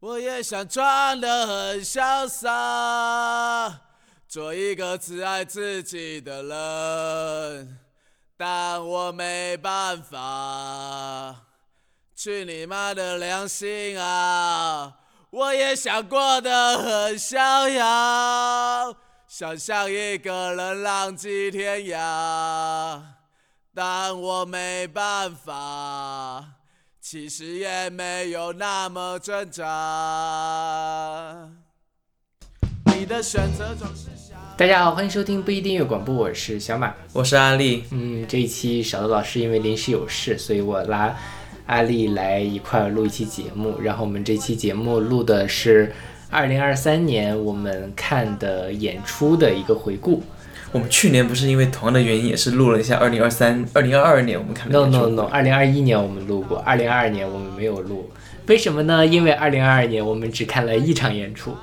我也想装得很潇洒，做一个只爱自己的人，但我没办法。去你妈的良心啊！我也想过得很逍遥，想像一个人浪迹天涯，但我没办法。其实也没有那么挣扎。你的选择总是想。大家好，欢迎收听不一定阅广播，我是小马，我是阿丽。嗯，这一期小豆老师因为临时有事，所以我拉阿丽来一块录一期节目。然后我们这期节目录的是二零二三年我们看的演出的一个回顾。我们去年不是因为同样的原因，也是录了一下二零二三、二零二二年我们看的 No No No，二零二一年我们录过，二零二二年我们没有录。为什么呢？因为二零二二年我们只看了一场演出。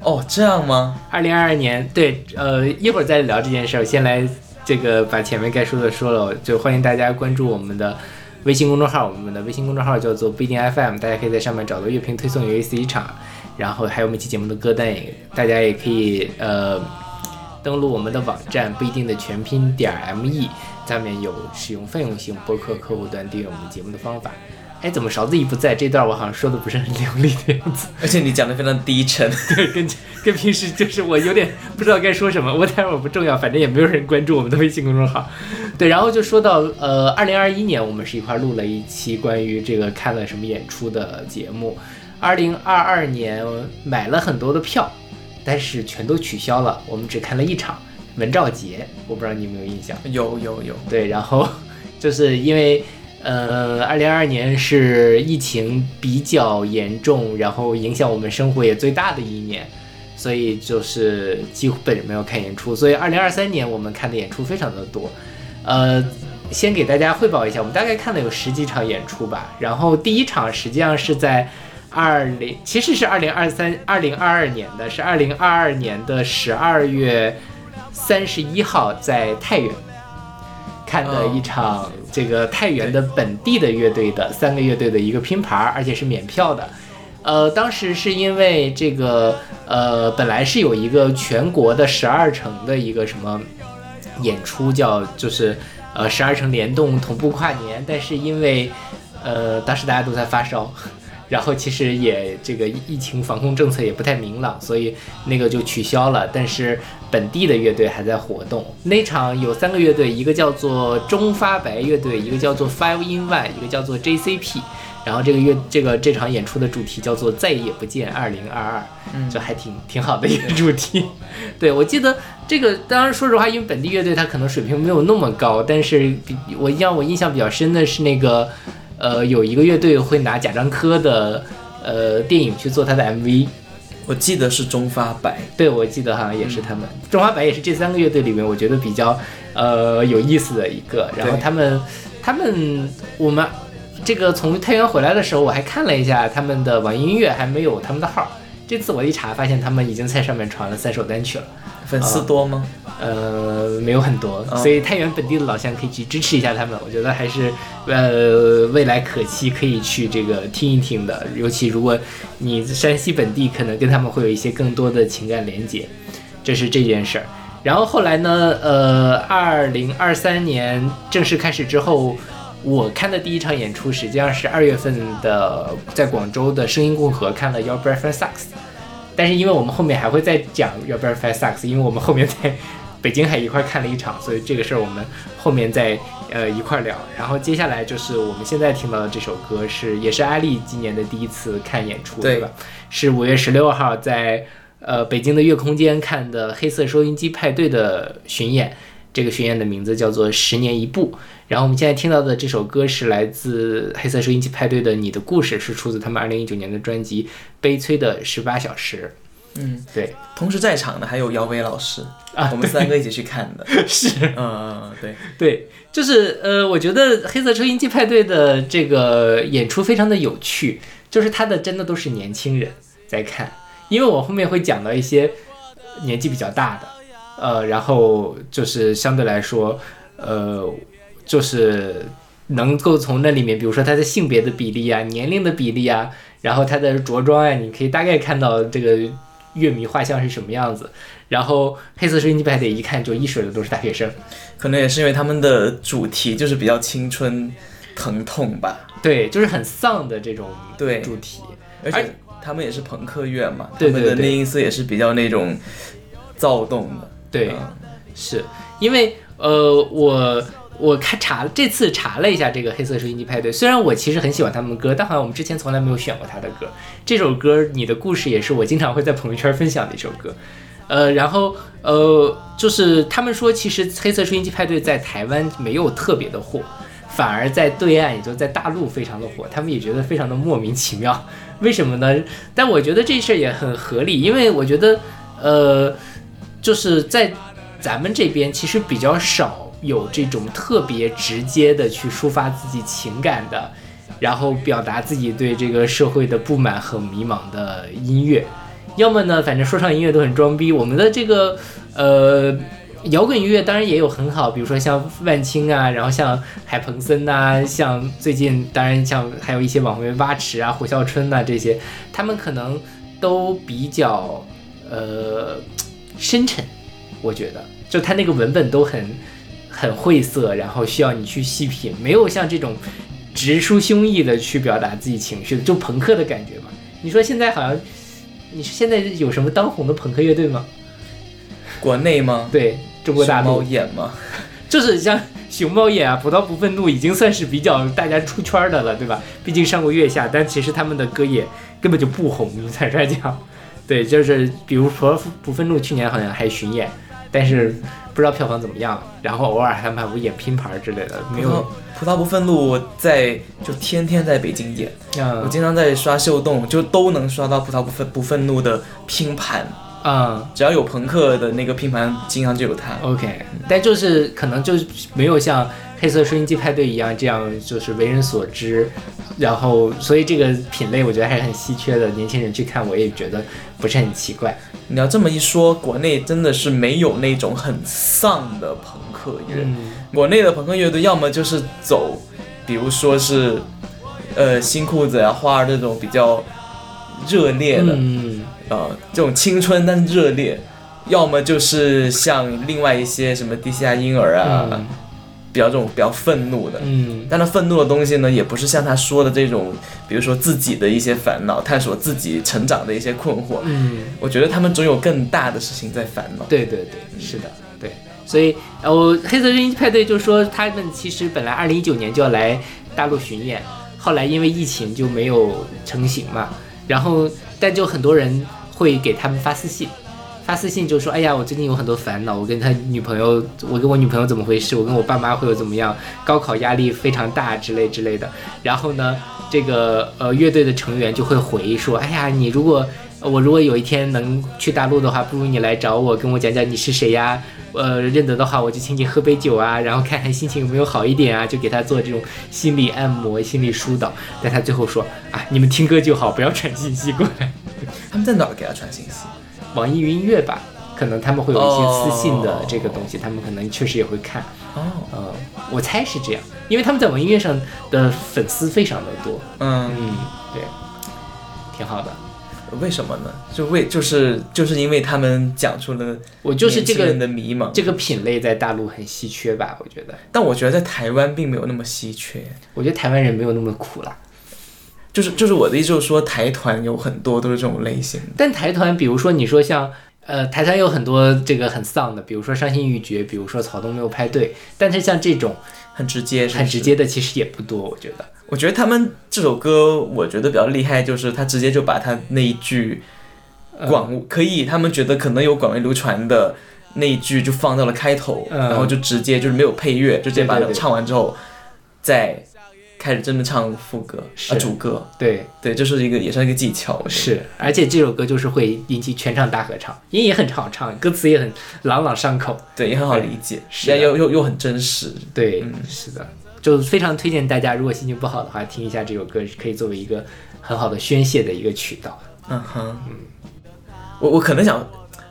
哦，这样吗？二零二二年，对，呃，一会儿再聊这件事儿。先来这个把前面该说的说了，就欢迎大家关注我们的微信公众号，我们的微信公众号叫做不一定 FM，大家可以在上面找到乐评推送有意思一场，然后还有每期节目的歌单，也大家也可以呃。登录我们的网站不一定的全拼点 me，下面有使用泛用型播客客户端订阅我们节目的方法。哎，怎么勺子一不在？这段我好像说的不是很流利的样子，而且你讲的非常低沉，对，跟跟平时就是我有点不知道该说什么。我待会儿不重要，反正也没有人关注我们的微信公众号。对，然后就说到呃，二零二一年我们是一块录了一期关于这个看了什么演出的节目。二零二二年买了很多的票。但是全都取消了，我们只看了一场文兆节，我不知道你有没有印象？有有有。对，然后 就是因为，呃，二零二二年是疫情比较严重，然后影响我们生活也最大的一年，所以就是基本没有看演出。所以二零二三年我们看的演出非常的多。呃，先给大家汇报一下，我们大概看了有十几场演出吧。然后第一场实际上是在。二零其实是二零二三二零二二年的是二零二二年的十二月三十一号在太原看的一场这个太原的本地的乐队的三个乐队的一个拼盘，而且是免票的。呃，当时是因为这个呃本来是有一个全国的十二城的一个什么演出，叫就是呃十二城联动同步跨年，但是因为呃当时大家都在发烧。然后其实也这个疫情防控政策也不太明朗，所以那个就取消了。但是本地的乐队还在活动。那场有三个乐队，一个叫做中发白乐队，一个叫做 Five in One，一个叫做 JCP。然后这个乐这个这场演出的主题叫做再也不见二零二二，嗯，就还挺挺好的一个主题。对我记得这个，当然说实话，因为本地乐队它可能水平没有那么高，但是比我让我印象比较深的是那个。呃，有一个乐队会拿贾樟柯的呃电影去做他的 MV，我记得是中发白，对，我记得好像也是他们，中发白也是这三个乐队里面我觉得比较呃有意思的一个。然后他们他们我们这个从太原回来的时候，我还看了一下他们的网易音乐，还没有他们的号。这次我一查，发现他们已经在上面传了三首单曲了。粉丝多吗？呃，没有很多，所以太原本地的老乡可以去支持一下他们。我觉得还是呃未来可期，可以去这个听一听的。尤其如果你山西本地，可能跟他们会有一些更多的情感连接，这是这件事儿。然后后来呢，呃，二零二三年正式开始之后，我看的第一场演出实际上是二月份的，在广州的声音共和看了 Your Breath Sucks。但是因为我们后面还会再讲 Your e s Sucks，因为我们后面在北京还一块看了一场，所以这个事儿我们后面再呃一块聊。然后接下来就是我们现在听到的这首歌是也是阿丽今年的第一次看演出，对吧？是五月十六号在呃北京的月空间看的黑色收音机派对的巡演。这个巡演的名字叫做《十年一部》，然后我们现在听到的这首歌是来自黑色收音机派对的《你的故事》，是出自他们二零一九年的专辑《悲催的十八小时》。嗯，对。同时在场的还有姚伟老师啊，我们三个一起去看的。是，嗯嗯，对对，就是呃，我觉得黑色收音机派对的这个演出非常的有趣，就是他的真的都是年轻人在看，因为我后面会讲到一些年纪比较大的。呃，然后就是相对来说，呃，就是能够从那里面，比如说他的性别的比例啊、年龄的比例啊，然后他的着装啊，你可以大概看到这个乐迷画像是什么样子。然后黑色收音机派对一看就一水的都是大学生，可能也是因为他们的主题就是比较青春疼痛吧，对，就是很丧的这种对主题。而且他们也是朋克乐嘛，对对对他们的内音色也是比较那种躁动的。对，嗯是因为呃，我我看查了这次查了一下这个黑色收音机派对，虽然我其实很喜欢他们的歌，但好像我们之前从来没有选过他的歌。这首歌《你的故事》也是我经常会在朋友圈分享的一首歌。呃，然后呃，就是他们说，其实黑色收音机派对在台湾没有特别的火，反而在对岸，也就在大陆非常的火，他们也觉得非常的莫名其妙。为什么呢？但我觉得这事儿也很合理，因为我觉得呃，就是在咱们这边其实比较少有这种特别直接的去抒发自己情感的，然后表达自己对这个社会的不满和迷茫的音乐。要么呢，反正说唱音乐都很装逼。我们的这个呃摇滚音乐当然也有很好，比如说像万青啊，然后像海鹏森呐、像最近当然像还有一些网红蛙池啊、胡啸春呐、这些，他们可能都比较呃深沉，我觉得就他那个文本都很很晦涩，然后需要你去细品，没有像这种直抒胸臆的去表达自己情绪的，就朋克的感觉嘛。你说现在好像，你现在有什么当红的朋克乐队吗？国内吗？对中国大熊猫陆，眼吗？就是像熊猫眼啊、葡萄不愤怒，已经算是比较大家出圈的了，对吧？毕竟上过月下，但其实他们的歌也根本就不红，坦率讲。对，就是比如葡萄不愤怒，去年好像还巡演，但是不知道票房怎么样。然后偶尔还会演拼盘之类的，没有。葡萄不愤怒，我在就天天在北京演，我嗯经常在刷秀动，就都能刷到葡萄不愤不愤怒的拼盘，嗯只要有朋克的那个拼盘，经常就有他。，OK，但就是可能就是没有像黑色收音机派对一样这样就是为人所知，然后所以这个品类我觉得还是很稀缺的，年轻人去看我也觉得不是很奇怪。你要这么一说，国内真的是没有那种很丧的朋克乐。嗯国内的朋克乐队要么就是走，比如说是，呃，新裤子啊、花儿这种比较热烈的，嗯呃，这种青春但是热烈；要么就是像另外一些什么地下婴儿啊，嗯比较这种比较愤怒的。嗯但他愤怒的东西呢，也不是像他说的这种，比如说自己的一些烦恼，探索自己成长的一些困惑。嗯，我觉得他们总有更大的事情在烦恼。对对对，是的，对。所以，呃，我黑色声音派对就说他们其实本来二零一九年就要来大陆巡演，后来因为疫情就没有成型嘛。然后，但就很多人会给他们发私信，发私信就说：“哎呀，我最近有很多烦恼，我跟他女朋友，我跟我女朋友怎么回事？我跟我爸妈会有怎么样？高考压力非常大之类之类的。”然后呢，这个呃乐队的成员就会回说：“哎呀，你如果我如果有一天能去大陆的话，不如你来找我，跟我讲讲你是谁呀？呃，认得的话，我就请你喝杯酒啊，然后看看心情有没有好一点啊，就给他做这种心理按摩、心理疏导。但他最后说啊，你们听歌就好，不要传信息过来。他们在哪儿给他传信息？网易云音乐吧，可能他们会有一些私信的哦这个东西，他们可能确实也会看。哦，嗯，我猜是这样，因为他们在网易音乐上的粉丝非常的多。嗯，嗯，对，挺好的。为什么呢？就为就是就是因为他们讲出了我就是这年轻人个的迷茫，这个品类在大陆很稀缺吧？我觉得，但我觉得在台湾并没有那么稀缺。我觉得台湾人没有那么苦啦。就是就是我的意思就是说，台团有很多都是这种类型的。但台团，比如说你说像呃台团有很多这个很丧的，比如说伤心欲绝，比如说草东没有派对，但是像这种很直接，很直。接的其实也不多，我觉得。我觉得他们这首歌，我觉得比较厉害，就是他直接就把他那一句嗯广可以，他们觉得可能有广为流传的那一句就放到了开头，嗯然后就直接就是没有配乐，就直接把它唱完之后，再开始真的唱副歌是啊主歌。对，对，这是一个也算一个技巧。是，而且这首歌就是会引起全场大合唱，因为也很好唱，歌词也很朗朗上口。对，也很好理解，是的又又又很真实。对，嗯是的，就非常推荐大家，如果心情不好的话，听一下这首歌，可以作为一个很好的宣泄的一个渠道。嗯哼，我我可能想，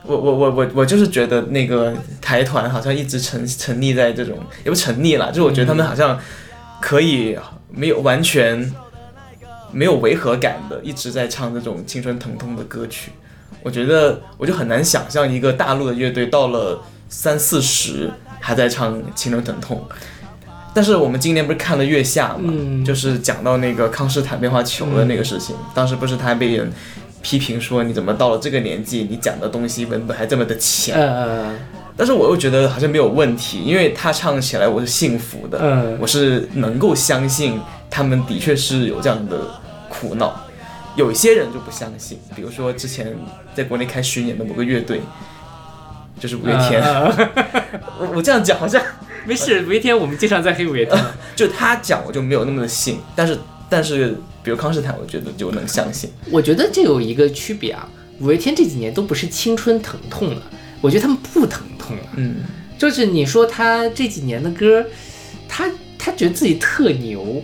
我我我我我就是觉得那个台团好像一直沉沉溺在这种，也不沉溺了，就是我觉得他们好像可以没有完全没有违和感的一直在唱这种青春疼痛的歌曲。我觉得我就很难想象一个大陆的乐队到了三四十还在唱青春疼痛。但是我们今年不是看了《月下》嘛，嗯就是讲到那个康斯坦变化球的那个事情，当时不是他被人批评说你怎么到了这个年纪，你讲的东西文本还这么的浅。呃但是我又觉得好像没有问题，因为他唱起来我是幸福的，嗯我是能够相信他们的确是有这样的苦恼。有一些人就不相信，比如说之前在国内开巡演的某个乐队，就是五月天。呃我 我这样讲好像没事，五月天我们经常在黑五月天。就他讲我就没有那么的信，但是但是比如康斯坦，我觉得就能相信。我觉得这有一个区别啊，五月天这几年都不是青春疼痛了，我觉得他们不疼痛了。嗯，就是你说他这几年的歌，他他觉得自己特牛，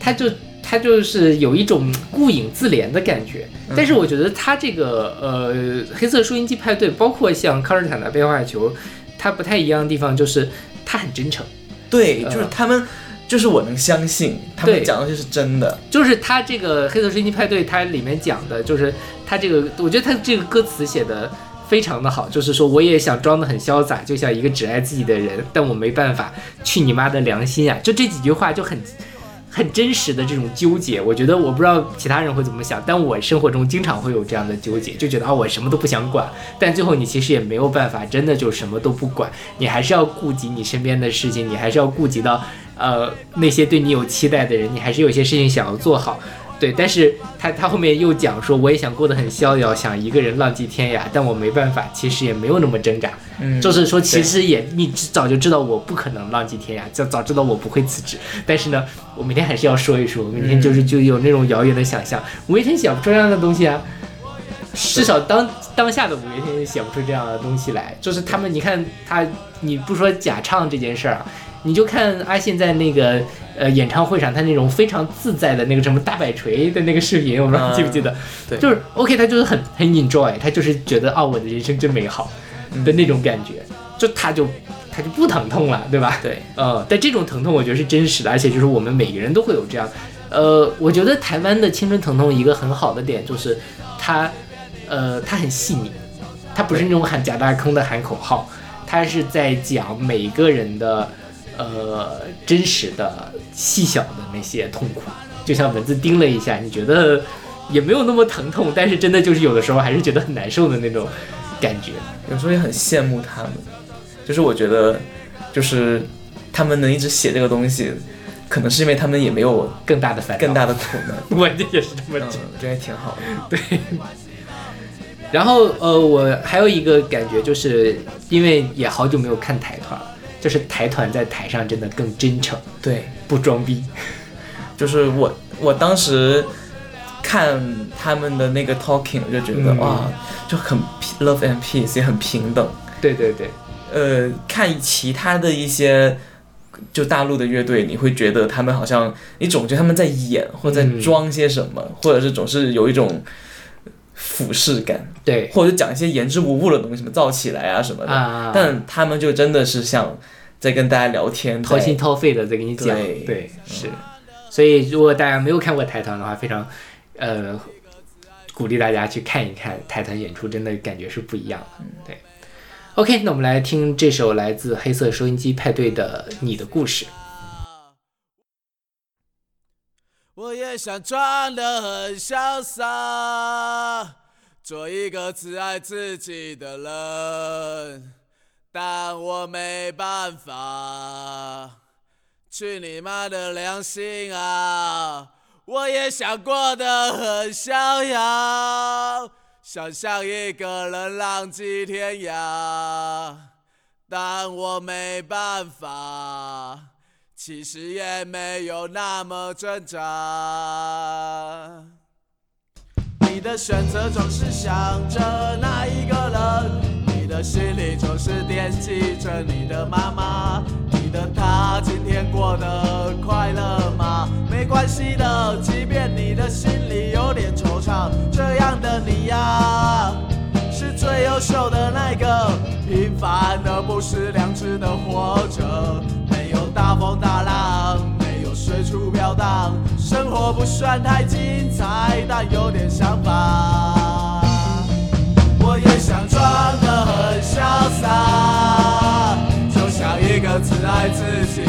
他就他就是有一种顾影自怜的感觉。但是我觉得他这个呃黑色收音机派对，包括像康斯坦的变化球，他不太一样的地方就是他很真诚。对，呃就是他们，就是我能相信他们讲的东西是真的。就是他这个黑色收音机派对，它里面讲的就是他这个，我觉得他这个歌词写的非常的好，就是说我也想装得很潇洒，就像一个只爱自己的人，但我没办法，去你妈的良心啊！就这几句话就很。很真实的这种纠结，我觉得我不知道其他人会怎么想，但我生活中经常会有这样的纠结，就觉得啊，我什么都不想管，但最后你其实也没有办法，真的就什么都不管，你还是要顾及你身边的事情，你还是要顾及到呃那些对你有期待的人，你还是有些事情想要做好。对，但是他他后面又讲说，我也想过得很逍遥，想一个人浪迹天涯，但我没办法，其实也没有那么挣扎，嗯，就是说，其实也你早就知道我不可能浪迹天涯，早早知道我不会辞职，但是呢，我每天还是要说一说，每天就是就有那种遥远的想象，五月天写不出这样的东西啊，至少当当下的五月天写不出这样的东西来，就是他们，你看他，你不说假唱这件事儿啊，你就看阿信在那个呃演唱会上，他那种非常自在的那个什么大摆锤的那个视频，我不知道你记不记得？对就是 OK，他就是很很 enjoy，他就是觉得啊，我的人生真美好的那种感觉，就他就他就不疼痛了，对吧？对，呃，但这种疼痛我觉得是真实的，而且就是我们每个人都会有这样。呃，我觉得台湾的青春疼痛一个很好的点就是它，呃，它很细腻，它不是那种喊假大空的喊口号，它是在讲每个人的呃真实的细小的那些痛苦，就像蚊子叮了一下，你觉得也没有那么疼痛，但是真的就是有的时候还是觉得很难受的那种感觉。有时候也很羡慕他们，就是我觉得，就是他们能一直写这个东西，可能是因为他们也没有更大的更大的苦难。我这也是这么嗯觉得。，这也挺好的。然后呃，我还有一个感觉，就是因为也好久没有看台团了，就是台团在台上真的更真诚，对，不装逼。就是我我当时看他们的那个 talking，我就觉得、嗯哇，就很 love and peace，也很平等。对对对，呃，看其他的一些就大陆的乐队，你会觉得他们好像你总觉得他们在演或者在嗯装些什么，或者是总是有一种俯视感，对或者讲一些言之无物的东西，什么造起来啊什么的。啊，但他们就真的是像在跟大家聊天，掏心掏肺的在跟你讲，对对是。所以如果大家没有看过台团的话，非常呃鼓励大家去看一看台团演出，真的感觉是不一样的。对。OK，那我们来听这首来自黑色收音机派对的《你的故事》。也想装得很潇洒，做一个只爱自己的人，但我没办法。去你妈的良心啊！我也想过得很逍遥，想像一个人浪迹天涯，但我没办法。其实也没有那么挣扎。你的选择总是想着那一个人，你的心里总是惦记着你的妈妈。你的她今天过得快乐吗？没关系的，即便你的心里有点惆怅，这样的你呀。是最优秀的那个，平凡而不失良知的活着，有大风大浪，没有随处飘荡。生活不算太精彩，但有点想法。我也想装得很潇洒，就像一个只爱自己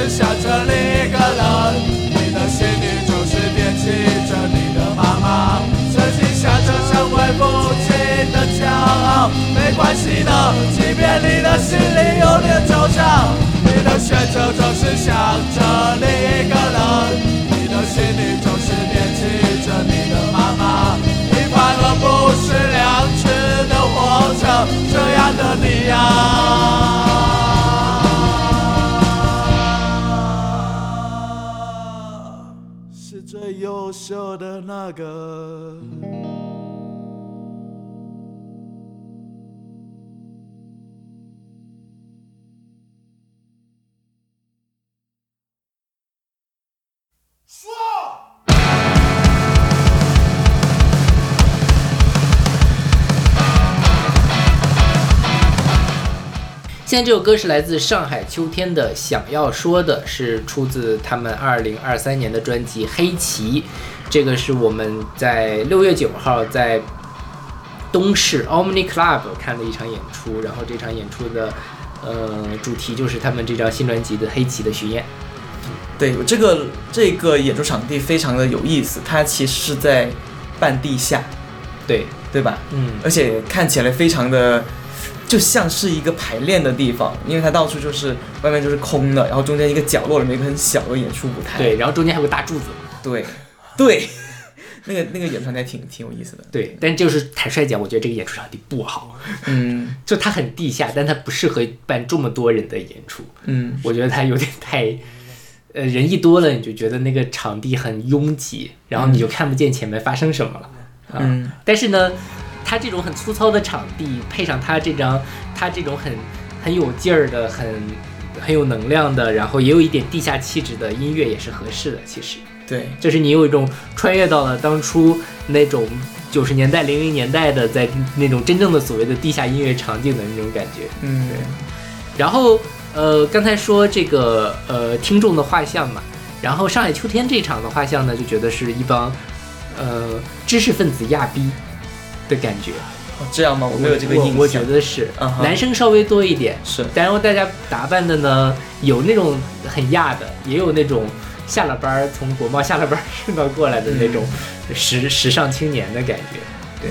总是想着另一个人，你的心里总是惦记着你的妈妈。曾经想着成为父亲的骄傲，没关系的，即便你的心里有点惆怅。你的选择总是想着另一个人，你的心里总是惦记着你的妈妈。你快乐不是良知的活着，这样的你呀、优秀的那个。现在这首歌是来自上海秋天的，想要说的是出自他们二零二三年的专辑《黑旗》，这个是我们在六月九号在东市 Omni Club 看的一场演出，然后这场演出的呃主题就是他们这张新专辑的《黑旗》的巡演。对，这个这个演出场地非常的有意思，它其实是在半地下，对，对吧？嗯，而且看起来非常的，就像是一个排练的地方，因为它到处就是外面就是空的，然后中间一个角落里面有一个很小的演出舞台。对，然后中间还有个大柱子。对 对，那个那个演出场地还挺挺有意思的。对，但就是坦率讲，我觉得这个演出场地不好，嗯 就它很地下，但它不适合办这么多人的演出。嗯，我觉得它有点太，呃，人一多了，你就觉得那个场地很拥挤，然后你就看不见前面发生什么了。啊、嗯但是呢，它这种很粗糙的场地，配上他这张，他这种很很有劲儿的、很很有能量的，然后也有一点地下气质的音乐也是合适的。其实，对，就是你有一种穿越到了当初那种九十年代、零零年代的，在那种真正的所谓的地下音乐场景的那种感觉。嗯对然后呃，刚才说这个呃听众的画像嘛，然后上海秋天这场的画像呢，就觉得是一帮呃知识分子亚逼的感觉。哦这样吗？我没有这个印象。我我觉得是，男生稍微多一点，是然后大家打扮的呢，有那种很亚的，也有那种下了班儿从国贸下了班儿顺道过来的那种时、时尚青年的感觉。对，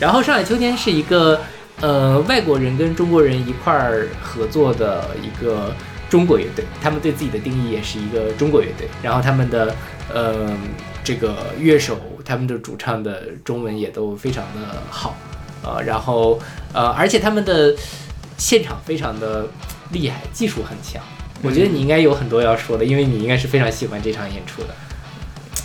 然后上海秋天是一个呃外国人跟中国人一块儿合作的一个中国乐队，他们对自己的定义也是一个中国乐队，然后他们的呃这个乐手，他们的主唱的中文也都非常的好。呃，然后呃，而且他们的现场非常的厉害，技术很强。我觉得你应该有很多要说的，因为你应该是非常喜欢这场演出的。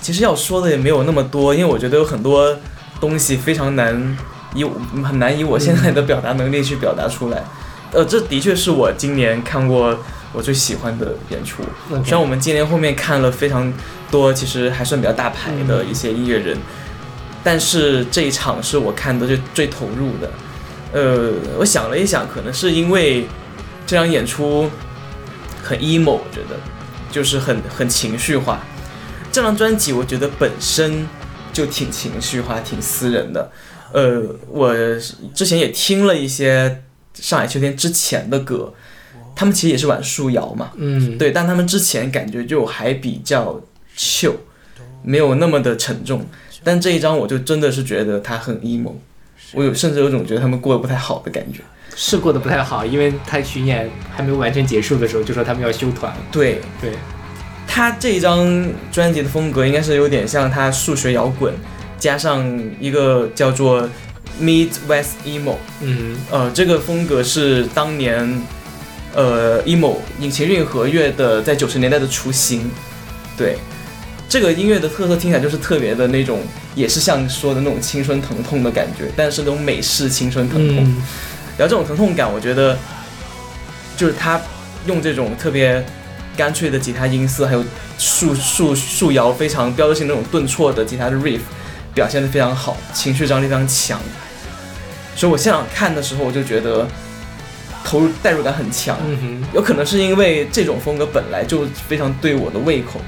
其实要说的也没有那么多，因为我觉得有很多东西非常难以很难以我现在的表达能力去表达出来。呃，这的确是我今年看过我最喜欢的演出。虽然我们今年后面看了非常多，其实还算比较大牌的一些音乐人，但是这一场是我看的最最投入的。呃，我想了一想，可能是因为这场演出很 emo，我觉得就是很很情绪化。这张专辑我觉得本身就挺情绪化、挺私人的。呃，我之前也听了一些上海秋天之前的歌，他们其实也是玩树摇嘛，嗯，对，但他们之前感觉就还比较 chill，没有那么的沉重。但这一张我就真的是觉得他很 emo，我有甚至有种觉得他们过得不太好的感觉。是过得不太好，因为他巡演还没有完全结束的时候，就说他们要休团。对。对，他这一张专辑的风格应该是有点像他数学摇滚，加上一个叫做 Mid West emo，嗯。呃，这个风格是当年呃 emo 引擎运河乐的在九十年代的雏形。对，这个音乐的特色听起来就是特别的那种，也是像说的那种青春疼痛的感觉，但是那种美式青春疼痛。嗯然后这种疼痛感，我觉得就是他用这种特别干脆的吉他音色，还有树树树摇非常标志性那种顿挫的吉他的 riff，表现的非常好，情绪张力非常强。所以我现场看的时候，我就觉得投入代入感很强。嗯哼，有可能是因为这种风格本来就非常对我的胃口，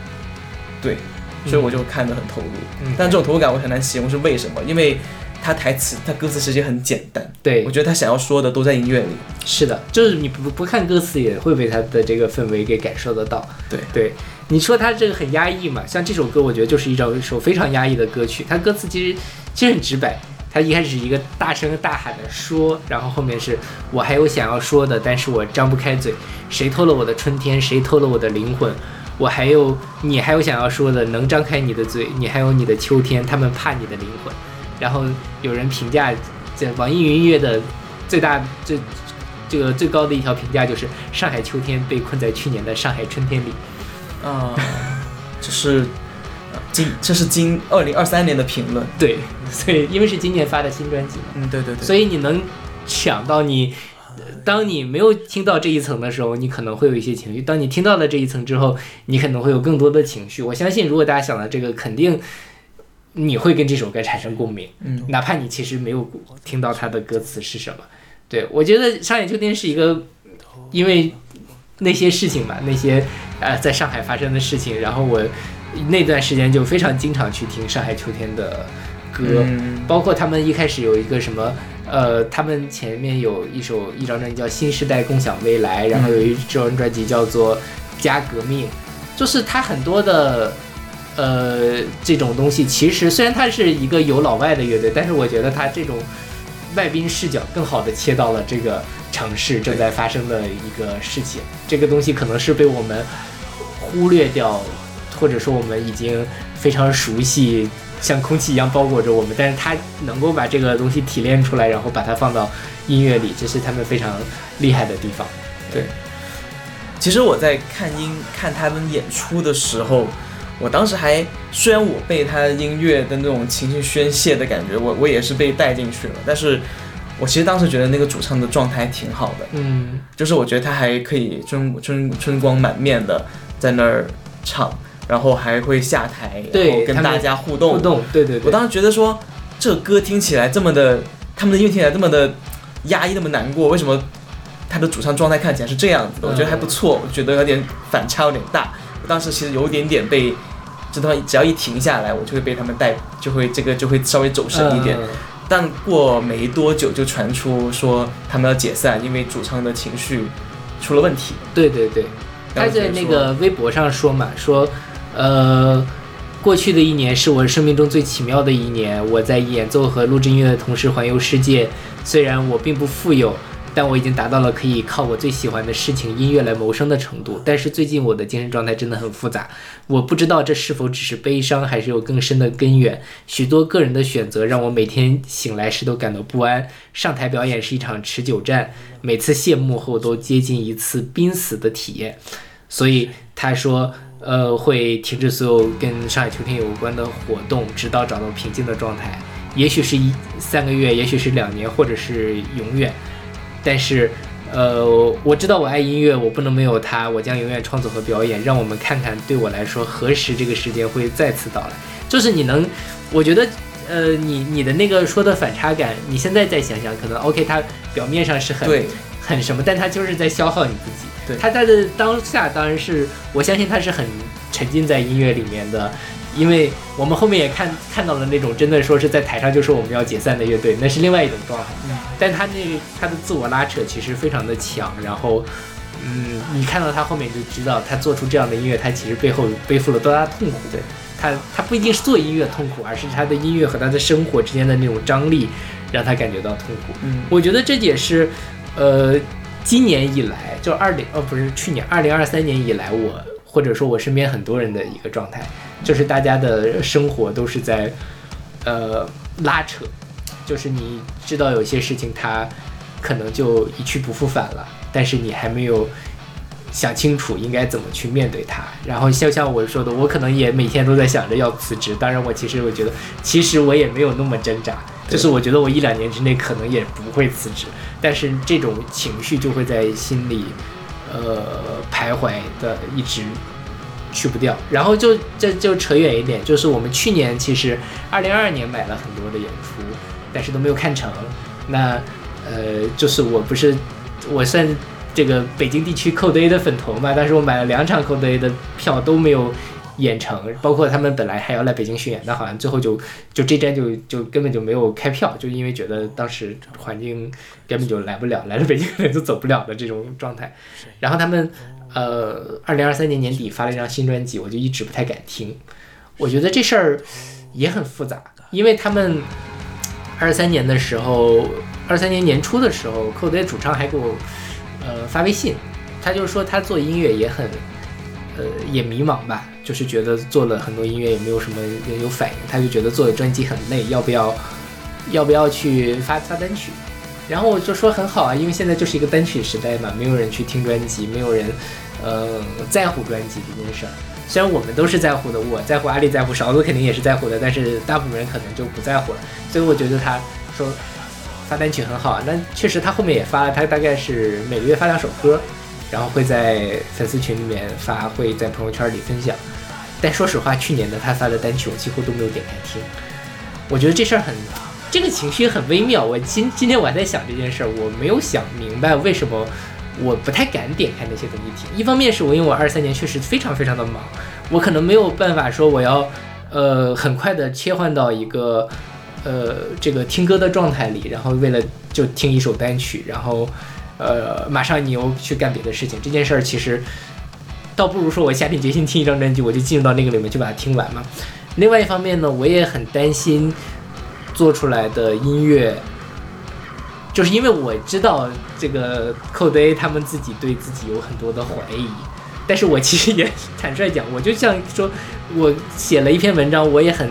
对，所以我就看得很投入。嗯但这种投入感我很难形容是为什么，因为他台词、他歌词其实也很简单，对我，觉得他想要说的都在音乐里。是的，就是你不不看歌词也会被他的这个氛围给感受得到。对对，你说他这个很压抑嘛？像这首歌，我觉得就是一首一首非常压抑的歌曲。它歌词其实其实很直白，它一开始一个大声大喊的说，然后后面是我还有想要说的，但是我张不开嘴。谁偷了我的春天？谁偷了我的灵魂？我还有你还有想要说的，能张开你的嘴，你还有你的秋天，他们怕你的灵魂。然后有人评价，在网易云音乐的最大最这个最高的一条评价就是上海秋天被困在去年的上海春天里。嗯，这是呃今这是今二零二三年的评论。对，所以因为是今年发的新专辑嘛，嗯，对对对。所以你能想到你。当你没有听到这一层的时候，你可能会有一些情绪；当你听到了这一层之后，你可能会有更多的情绪。我相信，如果大家想到这个，肯定你会跟这首歌产生共鸣。嗯，哪怕你其实没有听到它的歌词是什么。对我觉得上海秋天是一个，因为那些事情嘛，那些呃在上海发生的事情，然后我那段时间就非常经常去听上海秋天的歌，嗯包括他们一开始有一个什么。呃，他们前面有一首一张专辑叫《新时代共享未来》，然后有一张专辑叫做《加革命》，就是他很多的呃这种东西，其实虽然他是一个有老外的乐队，但是我觉得他这种外宾视角更好的切到了这个城市正在发生的一个事情。这个东西可能是被我们忽略掉，或者说我们已经非常熟悉，像空气一样包裹着我们，但是他能够把这个东西提炼出来，然后把它放到音乐里，这是他们非常厉害的地方。对。其实我在看音看他们演出的时候，我当时还虽然我被他音乐的那种情绪宣泄的感觉，我我也是被带进去了，但是我其实当时觉得那个主唱的状态挺好的，嗯。就是我觉得他还可以春春春光满面的在那儿唱，然后还会下台，然后跟大家互动。互动，对对对，我当时觉得说，这个歌听起来这么的，他们的音乐听起来这么的压抑，那么难过，为什么他的主唱状态看起来是这样子的，我觉得还不错，我觉得有点反差有点大。我当时其实有一点点被，这他妈只要一停下来，我就会被他们带，就会这个就会稍微走神一点。嗯但过没多久就传出说他们要解散，因为主唱的情绪出了问题。对对对，他在那个微博上说嘛，说，呃，过去的一年是我生命中最奇妙的一年。我在演奏和录制音乐的同时环游世界，虽然我并不富有，但我已经达到了可以靠我最喜欢的事情音乐来谋生的程度。但是最近我的精神状态真的很复杂，我不知道这是否只是悲伤，还是有更深的根源。许多个人的选择让我每天醒来时都感到不安。上台表演是一场持久战，每次谢幕后都接近一次濒死的体验。所以他说，呃，会停止所有跟上海秋天有关的活动，直到找到平静的状态。也许是一三个月，也许是两年，或者是永远。但是，呃，我知道我爱音乐，我不能没有它，我将永远创作和表演。让我们看看，对我来说，何时这个时间会再次到来？就是你能，我觉得，呃，你你的那个说的反差感，你现在再想想，可能 OK，它表面上是很，很什么，但它就是在消耗你自己。对他在的当下当然是，我相信他是很沉浸在音乐里面的，因为我们后面也看看到了那种真的说是在台上就说我们要解散的乐队，那是另外一种状态。嗯但他那个他的自我拉扯其实非常的强，然后。嗯，你看到他后面就知道，他做出这样的音乐，他其实背后背负了多大的痛苦。对，他他不一定是做音乐痛苦，而是他的音乐和他的生活之间的那种张力，让他感觉到痛苦。嗯，我觉得这也是，呃，今年以来，就二零呃不是去年二零二三年以来，我或者说我身边很多人的一个状态，就是大家的生活都是在呃拉扯，就是你知道有些事情它可能就一去不复返了，但是你还没有。想清楚应该怎么去面对它，然后就像我说的，我可能也每天都在想着要辞职。当然，我其实我觉得，其实我也没有那么挣扎，就是我觉得我一两年之内可能也不会辞职，但是这种情绪就会在心里，呃，徘徊的一直去不掉。然后就这就扯远一点，就是我们去年其实二零二二年买了很多的演出，但是都没有看成。那呃，就是我不是我算这个北京地区 Code A 的粉头嘛，但是我买了两场 Code A 的票都没有演成，包括他们本来还要来北京巡演，但好像最后就就这站就就根本就没有开票，就因为觉得当时环境根本就来不了，来了北京就走不了的这种状态。然后他们呃，二零二三年年底发了一张新专辑，我就一直不太敢听。我觉得这事儿也很复杂，因为他们二三年的时候，二三年年初的时候，Code 主唱还给我。呃，发微信，他就说他做音乐也很，呃，也迷茫吧，就是觉得做了很多音乐也没有什么人有反应，他就觉得做的专辑很累，要不要，要不要去发发单曲？然后我就说很好啊，因为现在就是一个单曲时代嘛，没有人去听专辑，没有人，呃，在乎专辑这件事儿。虽然我们都是在乎的，我在乎，阿丽在乎，勺子肯定也是在乎的，但是大部分人可能就不在乎了。所以我觉得他说。发单曲很好啊，那确实他后面也发了，他大概是每个月发两首歌，然后会在粉丝群里面发，会在朋友圈里分享。但说实话，去年的他发的单曲我几乎都没有点开听。我觉得这事儿很，这个情绪很微妙。我今今天我还在想这件事儿，我没有想明白为什么我不太敢点开那些东西听。一方面是我因为我二三年确实非常非常的忙，我可能没有办法说我要呃很快的切换到一个。呃，这个听歌的状态里，然后为了就听一首单曲，然后，呃，马上你又去干别的事情，这件事儿其实倒不如说我下定决心听一张专辑，我就进入到那个里面去把它听完嘛。另外一方面呢，我也很担心做出来的音乐，就是因为我知道这个 Code A 他们自己对自己有很多的怀疑，但是我其实也坦率讲，我就像说我写了一篇文章，我也很。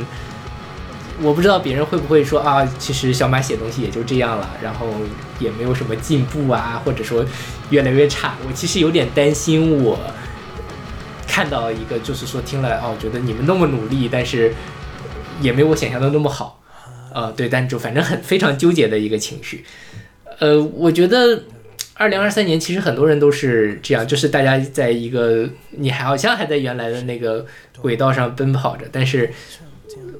我不知道别人会不会说啊，其实小马写东西也就这样了，然后也没有什么进步啊，或者说越来越差。我其实有点担心，我看到一个就是说听了哦，觉得你们那么努力，但是也没我想象的那么好。呃，对，但就反正很非常纠结的一个情绪。呃，我觉得二零二三年其实很多人都是这样，就是大家在一个你还好像还在原来的那个轨道上奔跑着，但是。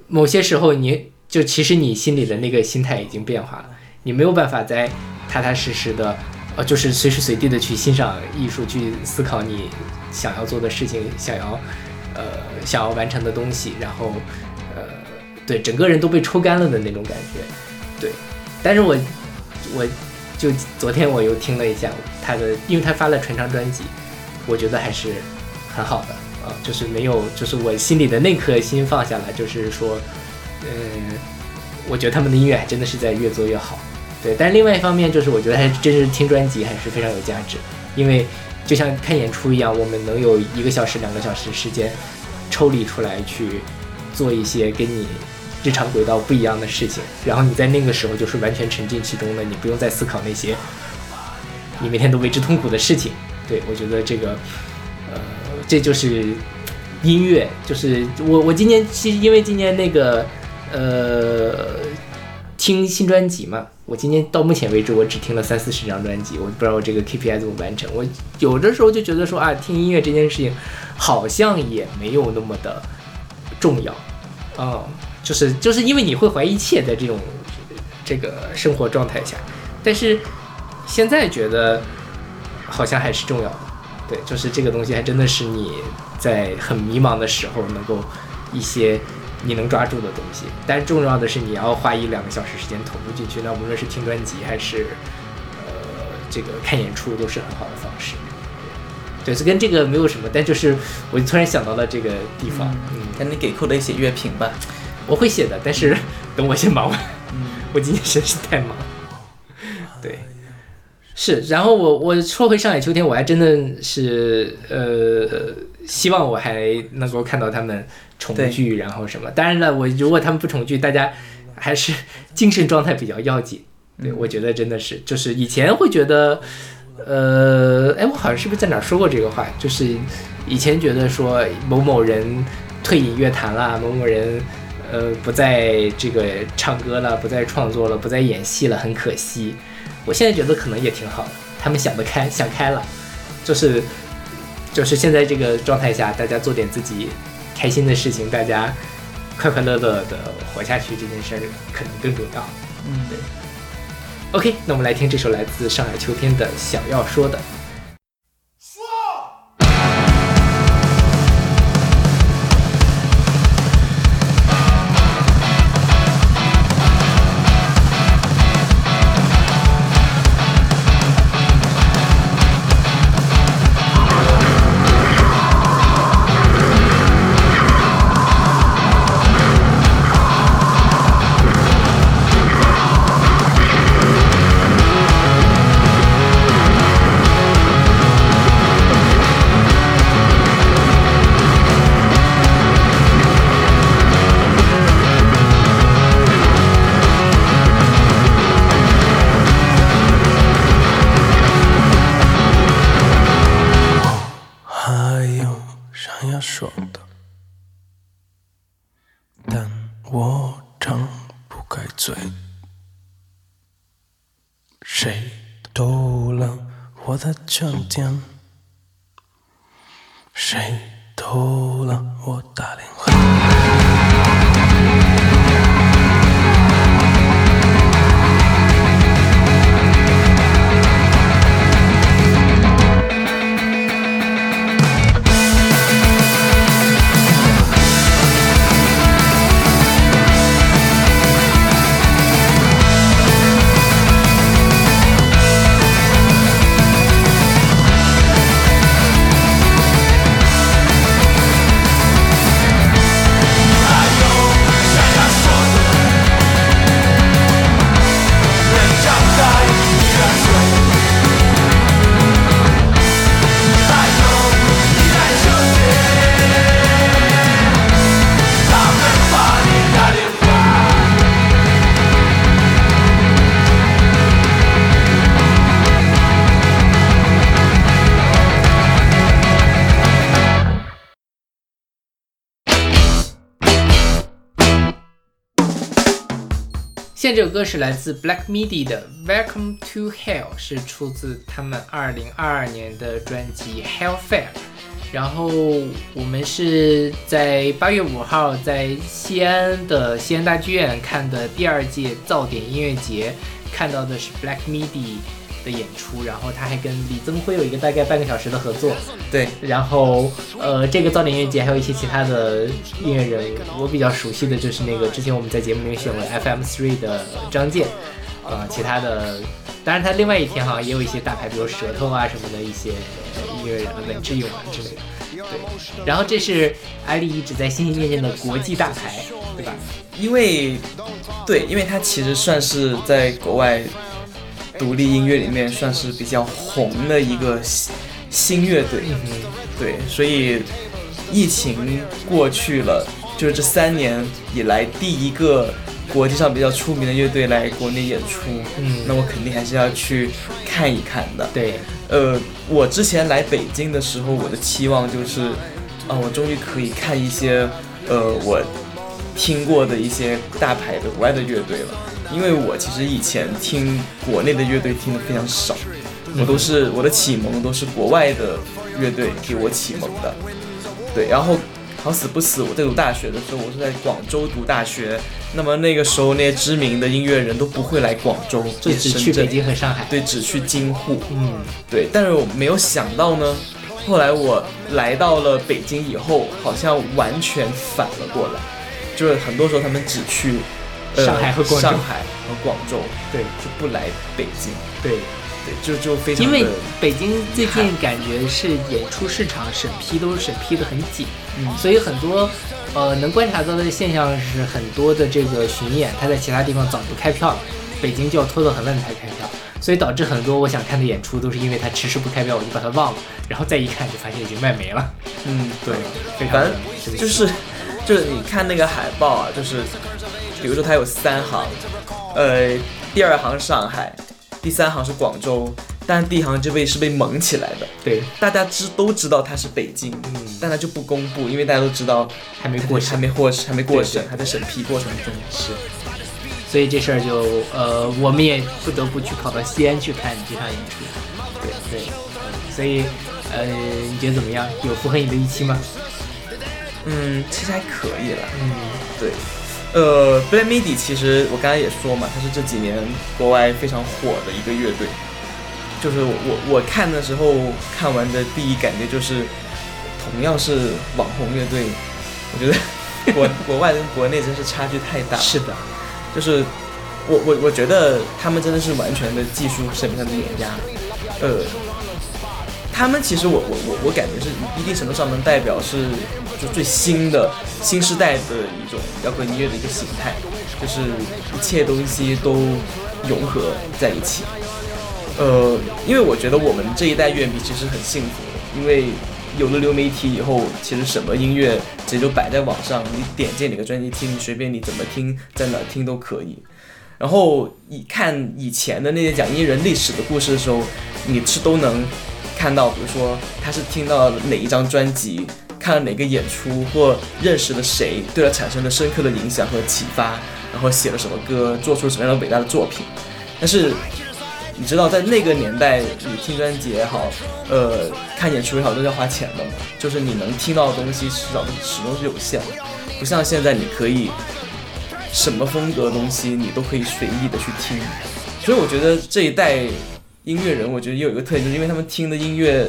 某些时候，你就其实你心里的那个心态已经变化了，你没有办法再踏踏实实的，呃，就是随时随地的去欣赏艺术，去思考你想要做的事情，想要呃想要完成的东西，然后呃对整个人都被抽干了的那种感觉，对。但是我我就昨天我又听了一下他的，因为他发了全长专辑，我觉得还是很好的啊，就是没有就是我心里的那颗心放下来，就是说嗯，我觉得他们的音乐还真的是在越做越好。对，但另外一方面就是，我觉得还真是听专辑还是非常有价值，因为就像看演出一样，我们能有一个小时、两个小时时间抽离出来去做一些跟你日常轨道不一样的事情，然后你在那个时候就是完全沉浸其中的，你不用再思考那些你每天都为之痛苦的事情。对我觉得这个，呃，这就是音乐，就是我我今年其实因为今年那个呃听新专辑嘛。我今天到目前为止，我只听了三四十张专辑，我不知道我这个 KPI 怎么完成。我有的时候就觉得说啊，听音乐这件事情好像也没有那么的重要，嗯，就是就是因为你会怀疑一切在这种这个生活状态下，但是现在觉得好像还是重要的，对，就是这个东西还真的是你在很迷茫的时候能够一些。你能抓住的东西，但是重要的是你要花一两个小时时间投入进去。那无论是听专辑还是呃这个看演出，都是很好的方式。对，就跟这个没有什么，但就是我突然想到了这个地方。嗯，赶紧给扣雷写乐评吧。我会写的，但是等我先忙完。嗯，我今天真是太忙。对，是。然后我我说回上海秋天，我还真的是呃希望我还能够看到他们。重聚，然后什么？当然了，我如果他们不重聚，大家还是精神状态比较要紧。对，我觉得真的是，就是以前会觉得，呃，哎，我好像是不是在哪说过这个话？就是以前觉得说某某人退隐乐坛了，某某人呃不再这个唱歌了，不再创作了，不再演戏了，很可惜。我现在觉得可能也挺好的，他们想得开，想开了，就是就是现在这个状态下，大家做点自己。开心的事情，大家快快乐乐的活下去，这件事儿可能更重要。嗯，对。OK，那我们来听这首来自上海秋天的《想要说的》。说的，但我张不开嘴。谁偷了我的证件？谁偷了我的电话？现在这首歌是来自 Black Midi 的《Welcome to Hell》，是出自他们二零二二年的专辑《Hellfire》。然后我们是在八月五号在西安的西安大剧院看的第二届噪点音乐节，看到的是 Black Midi 的演出，然后他还跟李增辉有一个大概半个小时的合作。对，然后呃，这个噪点音乐节还有一些其他的音乐人，我比较熟悉的就是那个之前我们在节目里面选为 FM Three 的张健，呃，其他的，当然他另外一天好像也有一些大牌，比如舌头啊什么的一些音乐人，文志勇啊之类的。对，然后这是艾丽一直在心心念念的国际大牌，对吧？因为，对，因为他其实算是在国外独立音乐里面算是比较红的一个新新乐队，对，所以疫情过去了，就是这三年以来第一个国际上比较出名的乐队来国内演出，嗯那我肯定还是要去看一看的。对，呃，我之前来北京的时候，我的期望就是，啊、我终于可以看一些，呃，我听过的一些大牌的国外的乐队了。因为我其实以前听国内的乐队听的非常少，我都是我的启蒙都是国外的乐队给我启蒙的。对，然后好死不死，我在读大学的时候，我是在广州读大学，那么那个时候那些知名的音乐人都不会来广州，就只去北京和上海。对，只去京沪。嗯，对，但是我没有想到呢，后来我来到了北京以后，好像完全反了过来，就是很多时候他们只去、呃、上海和广州上海和广州，对就不来北京，对，对，就就非常，因为北京最近感觉是演出市场审批都审批的很紧，嗯所以很多呃能观察到的现象是很多的这个巡演，它在其他地方早就开票了，北京就要拖得很晚才开票，所以导致很多我想看的演出都是因为它迟迟不开票，我就把它忘了，然后再一看就发现已经卖没了。嗯，对，非常反正就是就是你看那个海报啊，就是比如说它有三行，呃，第二行上海，第三行是广州，但第一行这位是被蒙起来的。对，大家知都知道它是北京，嗯但它就不公布，因为大家都知道还没过审还没过还没过审还在审批过程中。是，所以这事儿就呃，我们也不得不去跑到西安去看这场演出。对对，所以呃，你觉得怎么样？有符合你的预期吗？嗯，其实还可以了。嗯，对，呃，Black Midi 其实我刚才也说嘛，它是这几年国外非常火的一个乐队。就是我我我看的时候看完的第一感觉就是，同样是网红乐队，我觉得 国国外跟国内真是差距太大了。是的，就是我我我觉得他们真的是完全的技术审美上的碾压，呃，他们其实我我我我感觉是一定程度上能代表是就最新的新时代的一种摇滚音乐的一个形态，就是一切东西都融合在一起。呃，因为我觉得我们这一代乐迷其实很幸福，因为有了流媒体以后，其实什么音乐直接就摆在网上，你点进哪个专辑听，你随便你怎么听，在哪听都可以。然后以看以前的那些讲音乐人历史的故事的时候，你是都能看到，比如说他是听到了哪一张专辑，看了哪个演出，或认识了谁，对他产生了深刻的影响和启发，然后写了什么歌，做出了什么样的伟大的作品。但是你知道，在那个年代，你听专辑也好，呃，看演出也好，都是要花钱的嘛。就是你能听到的东西，始终始终是有限的，不像现在，你可以什么风格的东西，你都可以随意的去听。所以我觉得这一代音乐人，我觉得也有一个特点，就是因为他们听的音乐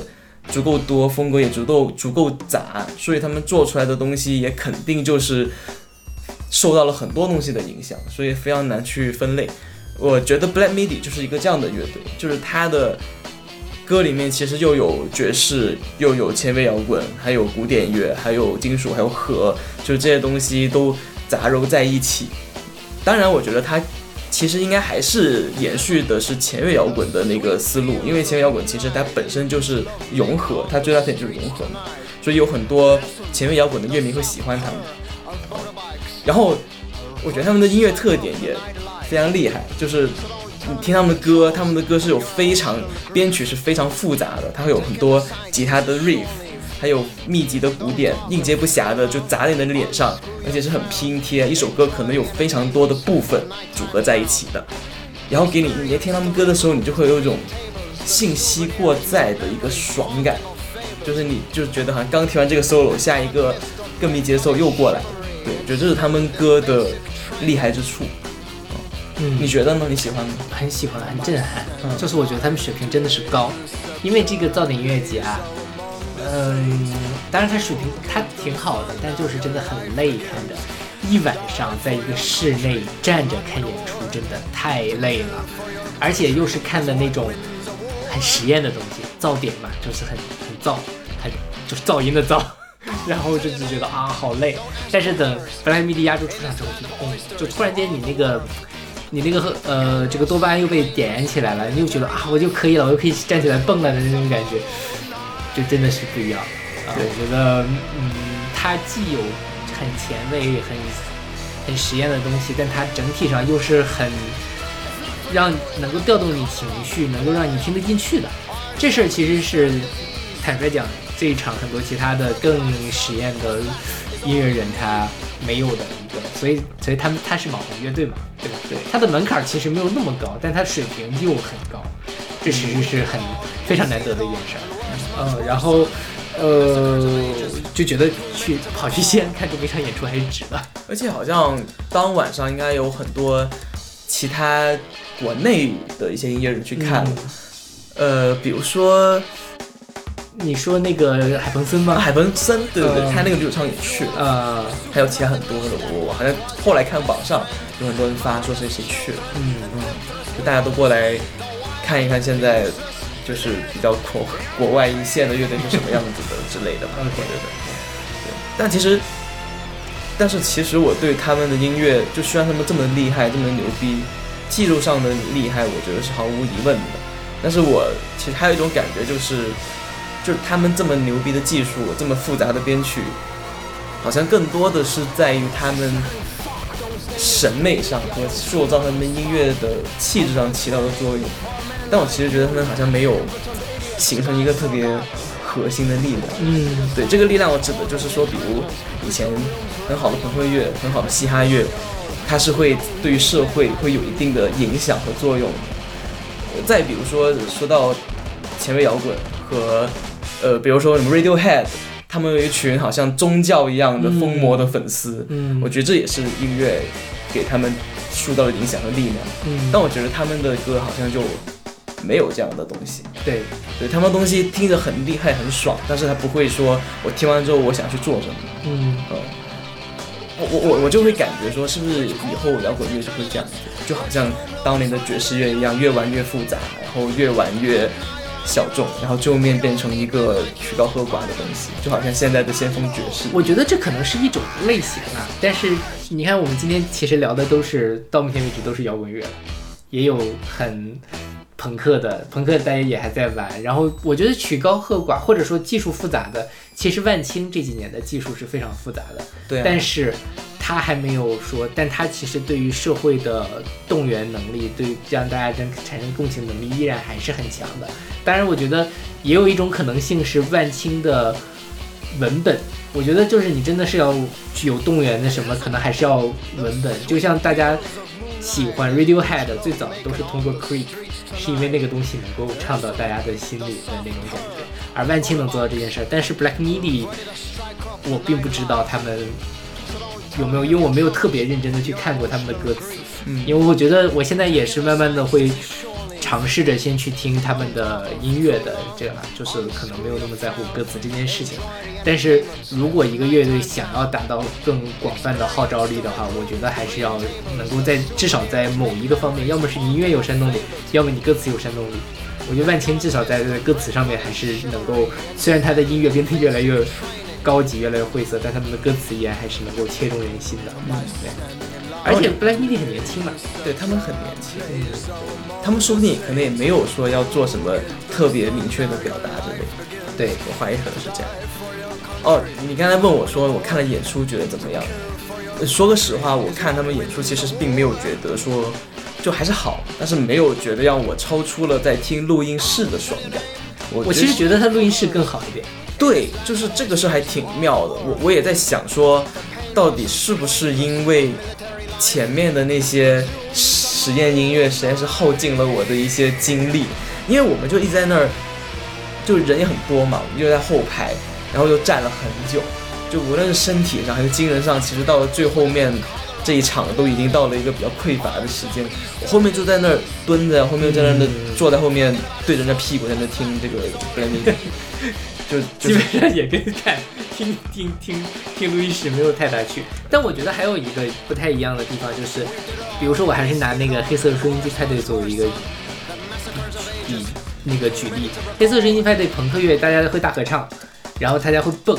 足够多，风格也足够足够杂，所以他们做出来的东西也肯定就是受到了很多东西的影响，所以非常难去分类。我觉得 Black Midi 就是一个这样的乐队，就是他的歌里面其实又有爵士，又有前卫摇滚，还有古典乐，还有金属，还有和，就是这些东西都杂糅在一起。当然，我觉得它其实应该还是延续的是前卫摇滚的那个思路，因为前卫摇滚其实它本身就是融合，它最大特点就是融合嘛，所以有很多前卫摇滚的乐迷会喜欢他们。然后，我觉得他们的音乐特点也非常厉害，就是你听他们的歌，他们的歌是有非常编曲是非常复杂的，它会有很多吉他的 riff，还有密集的鼓点，应接不暇的就砸在你的脸上，而且是很拼贴，一首歌可能有非常多的部分组合在一起的，然后给你你在听他们歌的时候，你就会有一种信息过载的一个爽感，就是你就觉得好像刚听完这个 solo，下一个更密集的 solo 又过来，对，我觉得这是他们歌的厉害之处。嗯你觉得呢？你喜欢吗？很喜欢，很震撼。嗯就是我觉得他们水平真的是高，因为这个噪点音乐节啊，嗯，当然他水平他挺好的，但就是真的很累，看着一晚上在一个室内站着看演出，真的太累了，而且又是看的那种很实验的东西，噪点嘛，就是很很噪，很就是噪音的噪。然后就就觉得啊好累，但是等弗莱米蒂压轴出场之后就嗯，就突然间你那个你那个呃这个多巴胺又被点燃起来了，你又觉得啊我就可以了，我又可以站起来蹦了的那种感觉，就真的是不一样啊！我觉得嗯，它既有很前卫、很很实验的东西，但它整体上又是很让能够调动你情绪，能够让你听得进去的。这事儿其实是坦白讲，这一场很多其他的更实验的音乐人他没有的一个，所以所以他们他是网红乐队嘛，对吧？对，他的门槛其实没有那么高，但他水平又很高，这其实是很非常难得的一件事儿。嗯，然后呃就觉得去跑去西安看这么一场演出还是值的。而且好像当晚上应该有很多其他国内的一些音乐人去看了，呃，比如说你说那个海鹏森吗？海鹏森，对对对，嗯他那个主唱也去了，呃，还有其他很多的，我我好像后来看网上有很多人发说谁谁去了，嗯，就大家都过来看一看现在就是比较国国外一线的乐队是什么样子的 之类的吧，我觉得。对，但其实，但是其实我对他们的音乐，就虽然他们这么厉害，这么牛逼，技术上的厉害，我觉得是毫无疑问的。但是我其实还有一种感觉，就是就是他们这么牛逼的技术，这么复杂的编曲，好像更多的是在于他们审美上和塑造他们音乐的气质上起到的作用。但我其实觉得他们好像没有形成一个特别核心的力量。嗯，对这个力量，我指的就是说，比如以前很好的朋克乐、很好的嘻哈乐，它是会对于社会会有一定的影响和作用再比如说，说到前卫摇滚和呃，比如说什么 Radiohead，他们有一群好像宗教一样的疯魔的粉丝，嗯，我觉得这也是音乐给他们塑造的影响和力量。嗯，但我觉得他们的歌好像就没有这样的东西。对，对他们东西听着很厉害很爽，但是他不会说我听完之后我想去做什么。嗯，呃，我我我我就会感觉说，是不是以后摇滚乐就会这样子，就好像当年的爵士乐一样，越玩越复杂，然后越玩越小众，然后最后面变成一个曲高和寡的东西，就好像现在的先锋爵士。我觉得这可能是一种类型啊，但是你看，我们今天其实聊的都是到目前为止都是摇滚乐，也有很朋克的，朋克大家也还在玩。然后我觉得曲高和寡或者说技术复杂的，其实万青这几年的技术是非常复杂的，对啊，但是他还没有说，但他其实对于社会的动员能力，对于让大家真产生共情能力依然还是很强的。当然，我觉得也有一种可能性是万青的文本。我觉得就是你真的是要具有动员的什么，可能还是要文本。就像大家喜欢 Radiohead 最早都是通过 Creep，是因为那个东西能够唱到大家的心里的那种感觉。而万青能做到这件事儿，但是 Black Midi 我并不知道他们有没有，因为我没有特别认真的去看过他们的歌词，嗯因为我觉得我现在也是慢慢的会尝试着先去听他们的音乐的这个，就是可能没有那么在乎歌词这件事情。但是如果一个乐队想要达到更广泛的号召力的话，我觉得还是要能够在至少在某一个方面，要么是你音乐有煽动力，要么你歌词有煽动力。我觉得万千至少在歌词上面还是能够，虽然他的音乐变得越来越高级、越来越晦涩，但他们的歌词依然还是能够切中人心的。嗯，对。而且 Black Midi 很年轻嘛，对他们很年轻，他们说不定可能也没有说要做什么特别明确的表达之类的。对，我怀疑可能是这样。哦，你刚才问我说我看了演出觉得怎么样？呃说个实话，我看他们演出其实是并没有觉得说就还是好，但是没有觉得让我超出了在听录音室的爽感。我我其实觉得他录音室更好一点。对，就是这个事还挺妙的。我我也在想说，到底是不是因为前面的那些实验音乐实在是耗尽了我的一些精力，因为我们就一直在那儿，就人也很多嘛，我们就在后排，然后又站了很久，就无论是身体上还是精神上，其实到了最后面这一场都已经到了一个比较匮乏的时间，我后面就在那儿蹲着，后面在那儿坐在后面对着那屁股在那听这个 b l a m 就 基本上也跟看听听听听录音室没有太大区别。但我觉得还有一个不太一样的地方就是，比如说我还是拿那个黑色收音机派对作为一个比那个举例，黑色收音机派对朋克乐大家会大合唱，然后大家会蹦，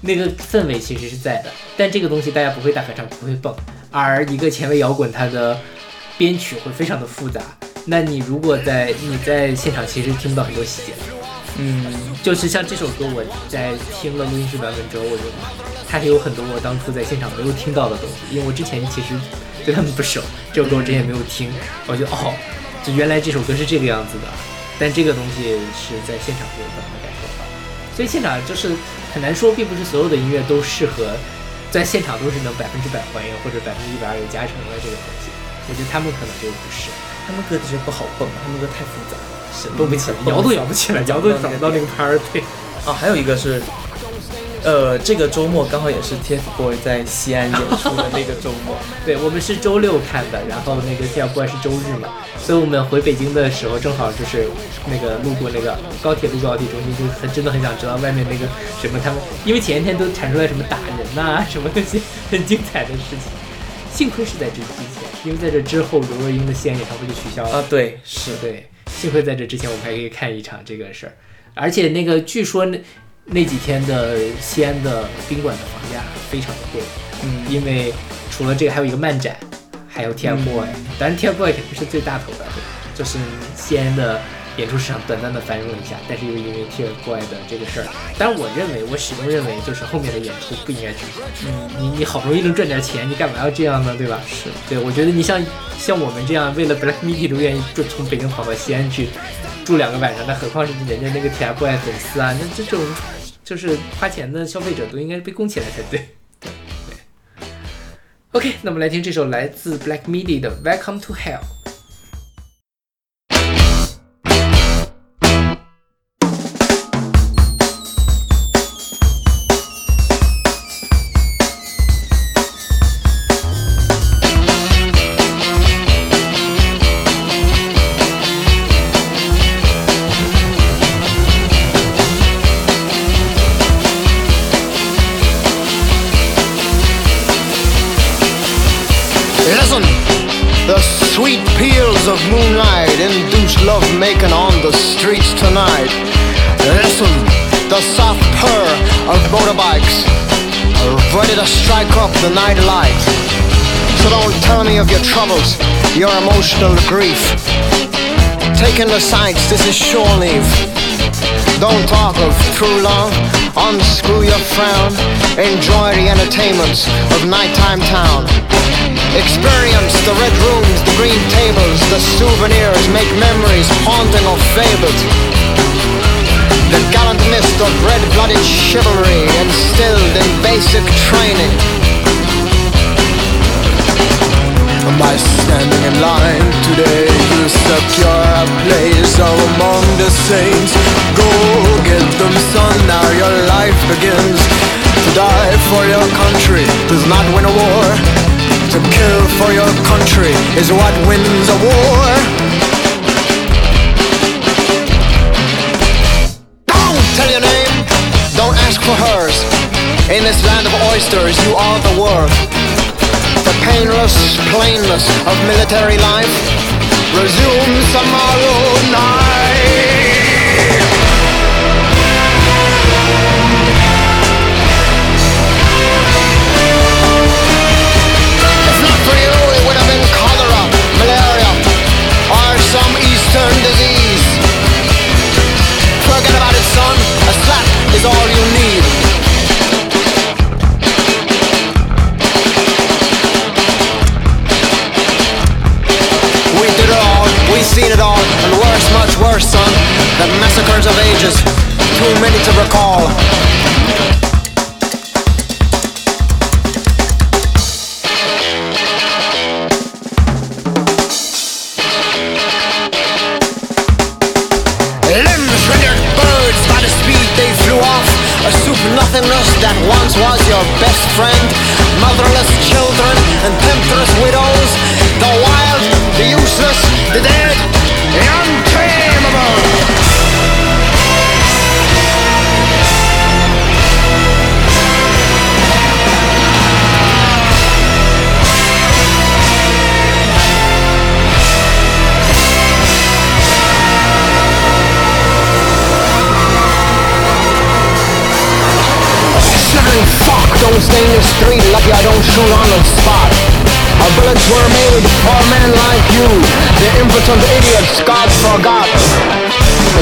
那个氛围其实是在的。但这个东西大家不会大合唱，不会蹦，而一个前卫摇滚它的编曲会非常的复杂。那你如果在你在现场其实听不到很多细节。嗯，就是像这首歌，我在听了录音室版本之后，我就它是有很多我当初在现场没有听到的东西，因为我之前其实对他们不熟，这首歌我之前没有听，我就哦，就原来这首歌是这个样子的，但这个东西是在现场会有能感受到，所以现场就是很难说，并不是所有的音乐都适合在现场都是能百分之百还原或者百分之一百二有加成的这个东西，我觉得他们可能就不是，他们歌其实不好蹦，他们歌太复杂。都不起来，摇都摇不起来，摇都找不到那个拍儿。对，啊，还有一个是，呃，这个周末刚好也是 TFBOY 在西安演出的那个周末。对，我们是周六看的，然后那个 TFBOY 是周日嘛，所以我们回北京的时候正好就是那个路过那个高铁路高铁中心，就很真的很想知道外面那个什么他们，因为前一天都产出来什么打人呐什么那些很精彩的事情。幸亏是在这之前，因为在这之后，刘若英的西安演唱会就取消了。啊，对，是对。幸亏在这之前，我们还可以看一场这个事儿，而且那个据说那那几天的西安的宾馆的房价非常的贵，嗯，因为除了这个还有一个漫展，还有 TFBOY，当然 TFBOY 肯定是最大头的，就是西安的。演出市场短暂的繁荣一下，但是又因为 TFBOY 的这个事儿，但是我认为，我始终认为，就是后面的演出不应该这样。嗯，你你好不容易能赚点钱，你干嘛要这样呢？对吧？是对，我觉得你像像我们这样为了 Black Midi 都愿意就从北京跑到西安去住两个晚上，那何况是人家那个 TFBOY 粉丝啊？那这种就是花钱的消费者都应该被供起来才对。对 对。OK，那么来听这首来自 Black Midi 的 Welcome to Hell。Emotional grief. Taking the sights, this is shore leave. Don't talk of true love, unscrew your frown. Enjoy the entertainments of nighttime town. Experience the red rooms, the green tables, the souvenirs, make memories haunting or fabled. The gallant mist of red-blooded chivalry instilled in basic training. By standing in line today, you secure a place among the saints. Go get them, son, now your life begins. To die for your country does not win a war. To kill for your country is what wins a war. Don't tell your name, don't ask for hers. In this land of oysters, you are the worth. The painless plainness of military life resumes tomorrow night. If not for you, it would have been cholera, malaria, or some eastern disease. Forget about it, son. A slap is all you need. All, we seen it all, and worse, much worse, son. The massacres of ages, too many to recall. Limbs rendered birds by the speed they flew off. A soup nothingness that once was your best friend Motherless children and shoot on the spot. Our bullets were made for men like you. The impotent idiots God forgot.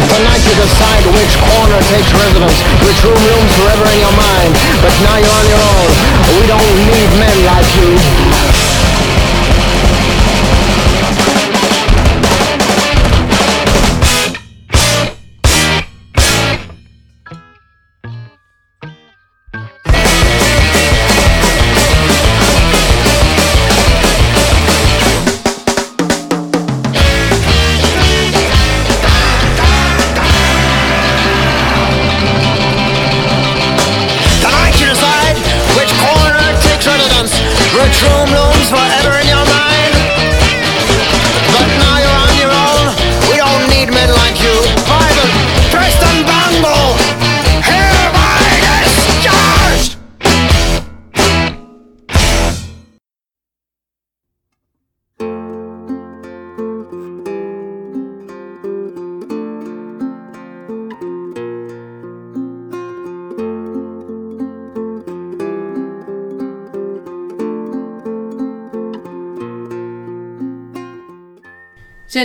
Tonight you decide which corner takes residence. Which room looms forever in your mind. But now you're on your own. We don't need men like you.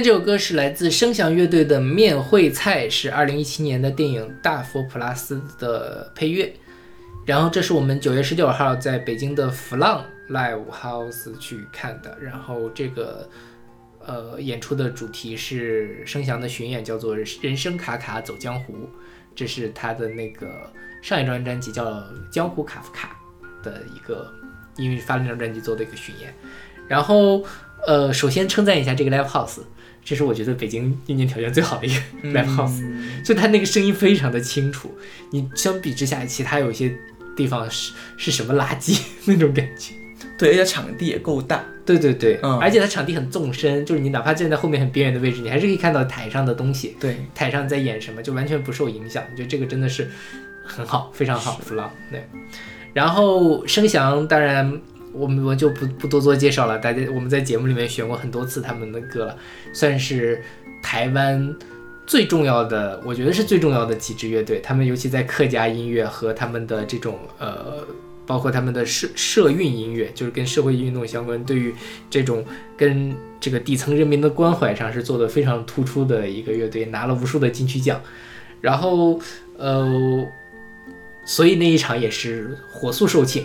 这首歌是来自声响乐队的《面会菜》，是二零一七年的电影《大佛普拉斯》的配乐。然后这是我们九月十九号在北京的弗浪 Live House 去看的。然后这个呃演出的主题是声响的巡演，叫做《人生卡卡走江湖》，这是他的那个上一张专辑叫《江湖卡夫卡》的一个因为发了那张专辑做的一个巡演。然后呃，首先称赞一下这个 Live House。这是我觉得北京硬件条件最好的一个 live house，、就它那个声音非常的清楚。你相比之下，其他有一些地方是是什么垃圾 那种感觉。对，而且场地也够大，对对对，嗯而且它场地很纵深，就是你哪怕站在后面很边缘的位置，你还是可以看到台上的东西，对，台上在演什么，就完全不受影响。我觉得这个真的是很好，非常好，对。然后声翔，当然我们我就不不多做介绍了，大家我们在节目里面选过很多次他们的歌了，算是台湾最重要的，我觉得是最重要的几支乐队。他们尤其在客家音乐和他们的这种呃，包括他们的社社运音乐，就是跟社会运动相关，对于这种跟这个底层人民的关怀上是做的非常突出的一个乐队，拿了无数的金曲奖。然后呃，所以那一场也是火速售罄，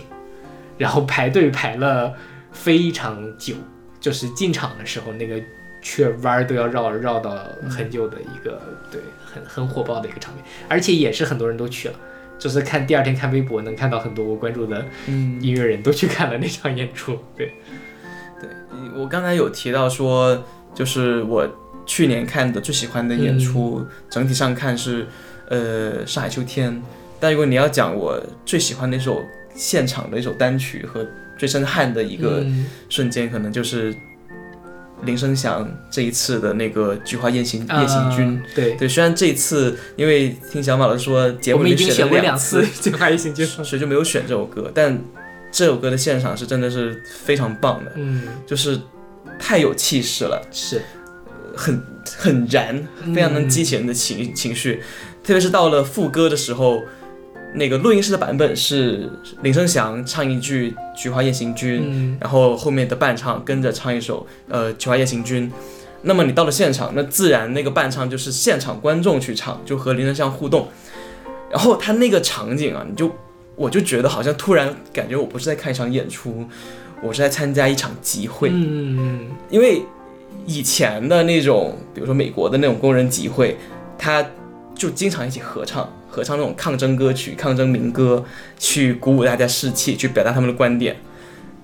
然后排队排了非常久，就是进场的时候那个圈弯儿都要绕绕到很久的一个，对，很很火爆的一个场面，而且也是很多人都去了。就是看第二天看微博，能看到很多我关注的嗯，音乐人都去看了那场演出。对，对我刚才有提到说，就是我去年看的最喜欢的演出，整体上看是呃上海秋天。但如果你要讲我最喜欢的一首现场的一首单曲和最震撼的一个嗯瞬间，可能就是林生祥这一次的那个《菊花夜行夜行军》啊对，对，虽然这一次因为听小马老师说节我目里已经选过了两次 《菊花夜行军》。所以就没有选这首歌。但这首歌的现场是真的是非常棒的，嗯，就是太有气势了，是，很很燃，非常能激起人的情、情绪。特别是到了副歌的时候，那个录音室的版本是林生祥唱一句《菊花夜行军》，嗯然后后面的伴唱跟着唱一首呃《菊花夜行军》。那么你到了现场，那自然那个伴唱就是现场观众去唱，就和林生祥互动。然后他那个场景啊，你就我就觉得好像突然感觉我不是在看一场演出，我是在参加一场集会。嗯因为以前的那种，比如说美国的那种工人集会，他就经常一起合唱，合唱那种抗争歌曲、抗争民歌，去鼓舞大家士气，去表达他们的观点。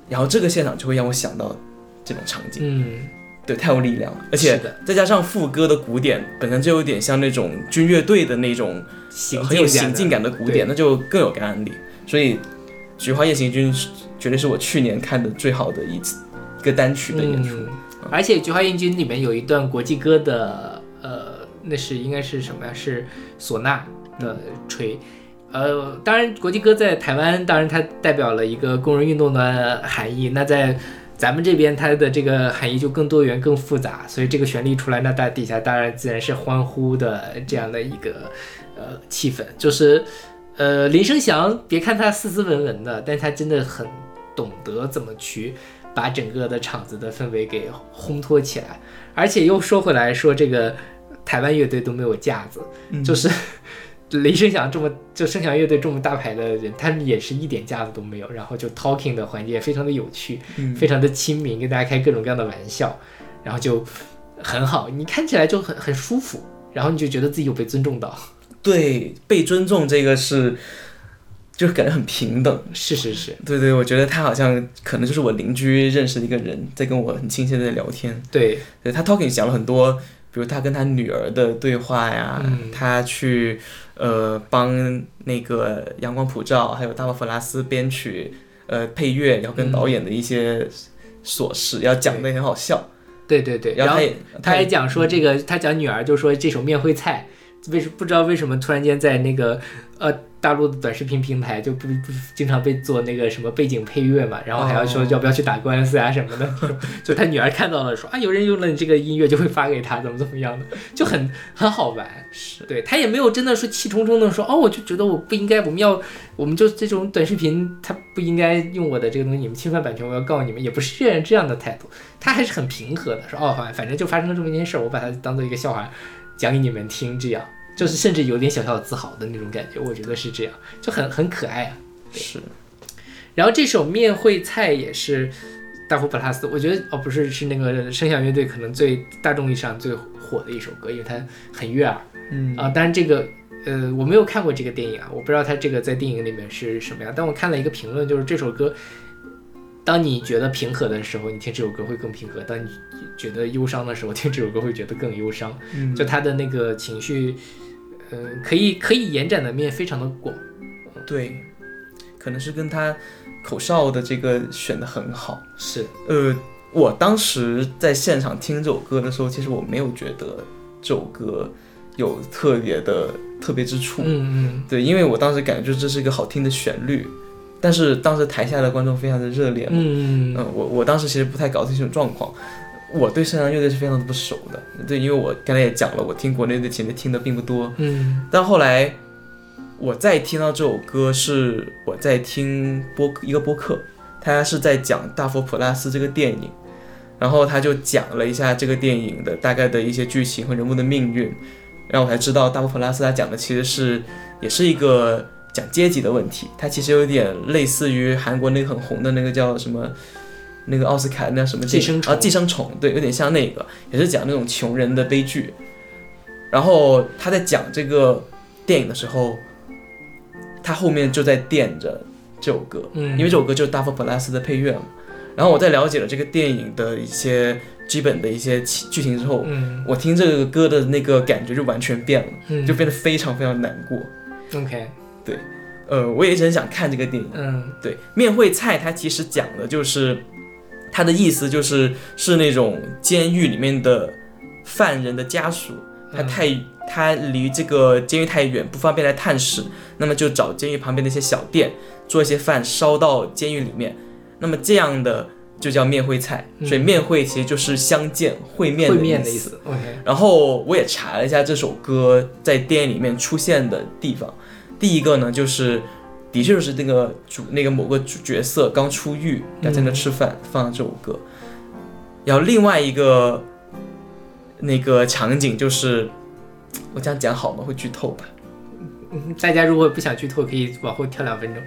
然后这个现场就会让我想到这种场景，嗯对，太有力量了。而且再加上副歌的鼓点，本身就有点像那种军乐队的那种行很有行进感的鼓点，那就更有感染力。所以《菊花夜行军》绝对是我去年看的最好的一次一个单曲的演出。嗯而且《菊花夜军》里面有一段国际歌的，呃，那是应该是什么呀？是唢呐的吹。呃，当然，国际歌在台湾，当然它代表了一个工人运动的含义。那在咱们这边，它的这个含义就更多元、更复杂。所以这个旋律出来，那大底下当然自然是欢呼的这样的一个呃气氛。就是呃，林生祥，别看他斯斯文文的，但他真的很懂得怎么去把整个的场子的氛围给烘托起来。而且又说回来说，这个台湾乐队都没有架子，就是雷声响这么就声响乐队这么大牌的人，他们也是一点架子都没有，然后就 talking 的环节非常的有趣，嗯非常的亲民，跟大家开各种各样的玩笑，然后就很好，你看起来就很很舒服，然后你就觉得自己有被尊重到。对，被尊重这个是，就是感觉很平等。是是是，对对，我觉得他好像可能就是我邻居认识的一个人，在跟我很亲切的聊天。对，对他 talking 讲了很多，比如他跟他女儿的对话呀，嗯他去呃帮那个阳光普照还有大卫弗拉斯编曲呃配乐，然后跟导演的一些琐事，要讲的很好笑。对对对，然后然后他也他还讲说这个，他讲女儿就说这首面会菜，为什不知道为什么突然间在那个呃大陆的短视频平台就不不经常被做那个什么背景配乐嘛，然后还要说哦。要不要去打官司啊什么的，就他女儿看到了说啊有人用了你这个音乐就会发给他怎么怎么样的，就很很好玩。是。对他也没有真的说气冲冲的说哦，我就觉得我不应该，我们要，我们就这种短视频，他不应该用我的这个东西，你们侵犯版权，我要告你们，也不是这样这样的态度，他还是很平和的说哦，反反正就发生了这么一件事儿，我把它当做一个笑话讲给你们听，这样就是甚至有点小小的自豪的那种感觉，我觉得是这样，就很很可爱啊。是然后这首面会菜也是大佛普拉斯，我觉得哦不是是那个声响乐队可能最大众意义上最火的一首歌，因为它很悦耳。嗯啊，当然这个呃我没有看过这个电影啊，我不知道它这个在电影里面是什么样，但我看了一个评论，就是这首歌，当你觉得平和的时候，你听这首歌会更平和；当你觉得忧伤的时候，听这首歌会觉得更忧伤。嗯就他的那个情绪，呃，可以可以延展的面非常的广。对，可能是跟他口哨的这个选的很好。是，呃，我当时在现场听这首歌的时候，其实我没有觉得这首歌有特别的特别之处。嗯嗯对，因为我当时感觉这是一个好听的旋律，但是当时台下的观众非常的热烈嗯嘛，嗯，我我当时其实不太搞清楚状况。我对圣阳乐队是非常的不熟的，对，因为我刚才也讲了，我听国内的其实听的并不多，嗯但后来我再听到这首歌，是我在听播一个播客，他是在讲《大佛普拉斯》这个电影，然后他就讲了一下这个电影的大概的一些剧情和人物的命运，然后我才知道大佛普拉斯他讲的其实是也是一个讲阶级的问题，它其实有点类似于韩国那个很红的那个叫什么。那个奥斯卡那叫什么寄生虫啊，寄生虫，对，有点像那个，也是讲那种穷人的悲剧。然后他在讲这个电影的时候，他后面就在垫着这首歌，嗯，因为这首歌就是大佛普拉斯的配乐嘛。然后我在了解了这个电影的一些基本的一些情剧情之后，嗯我听这个歌的那个感觉就完全变了，嗯就变得非常非常难过。OK 对呃，我也一直很想看这个电影。嗯对，面会菜它其实讲的就是，它的意思就是是那种监狱里面的犯人的家属，他嗯太他离这个监狱太远，不方便来探视，那么就找监狱旁边的一些小店做一些饭烧到监狱里面，那么这样的就叫面会菜，嗯。所以面会其实就是相见会面的意思。然后我也查了一下这首歌在电影里面出现的地方，第一个呢就是，的确就是那个主那个某个主角色刚出狱要在那吃饭，放了这首歌。然后另外一个那个场景就是，我这样讲好吗？会剧透吧？嗯大家如果不想剧透，可以往后跳两分钟。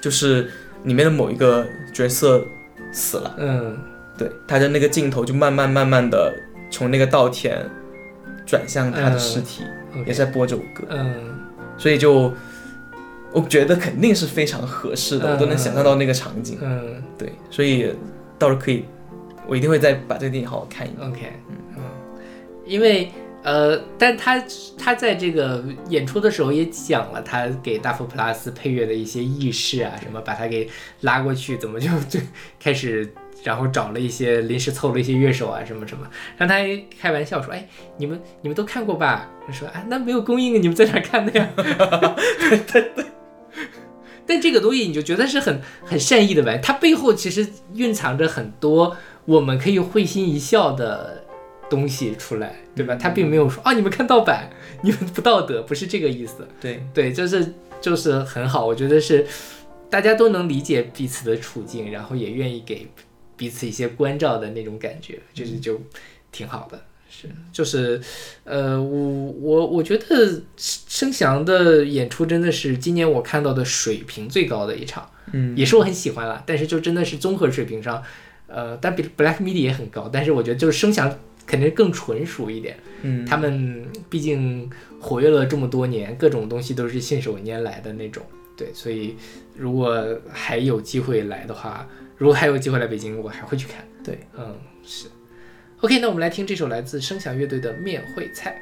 就是里面的某一个角色死了，嗯对，他的那个镜头就慢慢慢慢的从那个稻田转向他的尸体，也是在播这首歌。嗯所以就我觉得肯定是非常合适的，嗯我都能想象到那个场景。嗯对，所以到时候可以，我一定会再把这个电影好好看一遍。OK 嗯，因为呃，但他他在这个演出的时候也讲了他给大佛普拉斯配乐的一些轶事啊，什么把他给拉过去，怎么就就开始。然后找了一些临时凑了一些乐手啊，什么什么，让他还开玩笑说：“哎，你们你们都看过吧？”他说：“啊，那没有公映，你们在哪看的呀？”对 对 对。但这个东西你就觉得是很很善意的玩，它背后其实蕴藏着很多我们可以会心一笑的东西出来，对吧？他并没有说啊，你们看盗版，你们不道德，不是这个意思。对，对，就是就是很好，我觉得是大家都能理解彼此的处境，然后也愿意给彼此一些关照的那种感觉，就是就挺好的。是，就是，呃，我我我觉得声翔的演出真的是今年我看到的水平最高的一场，嗯也是我很喜欢了，但是就真的是综合水平上，呃，但比 Black Midi 也很高，但是我觉得就是声翔肯定更纯熟一点，嗯，他们毕竟活跃了这么多年，各种东西都是信手拈来的那种，对，所以如果还有机会来的话，如果还有机会来北京，我还会去看。对，嗯，是。OK，那我们来听这首来自声响乐队的《面会菜》。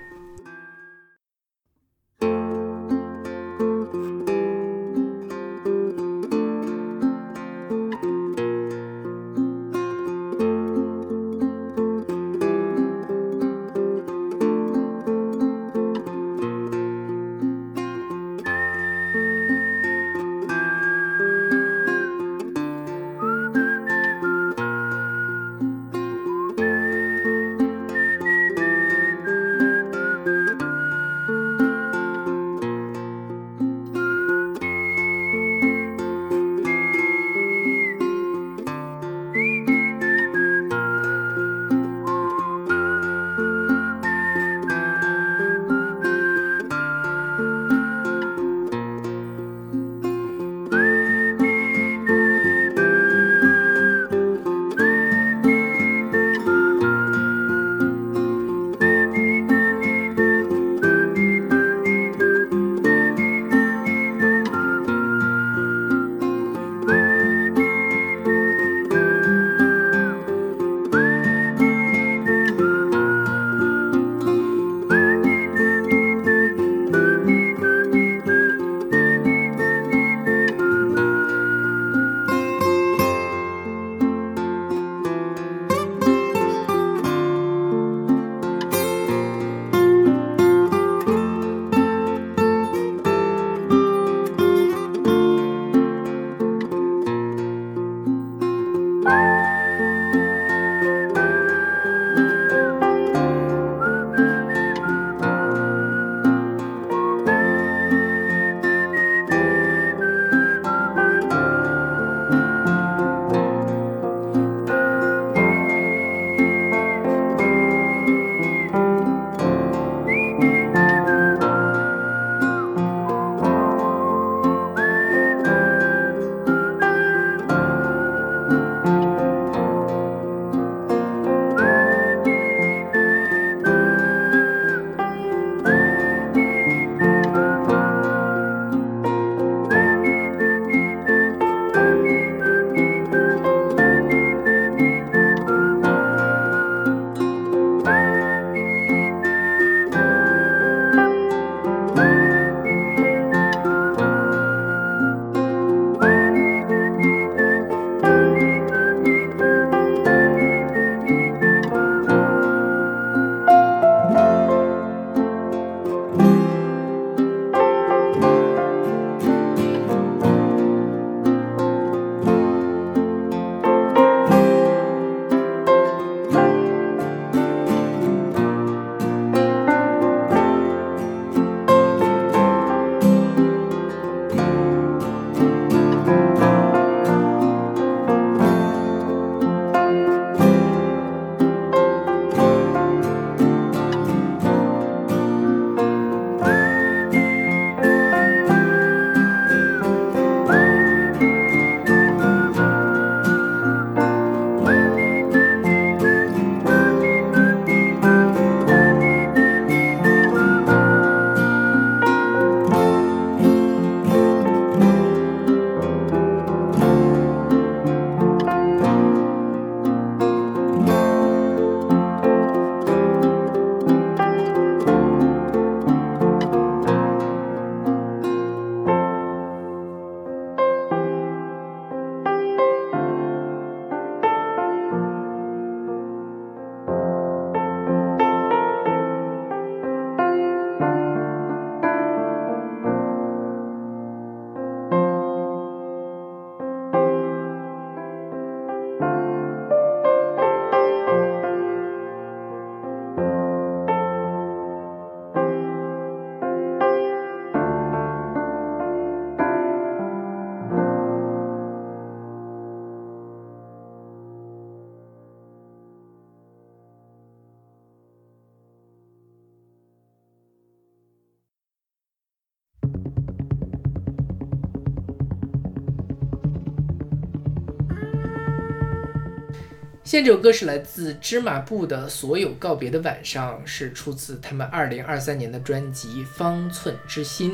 现在这首歌是来自芝麻布的《所有告别的晚上》，是出自他们二零二三年的专辑《方寸之心》。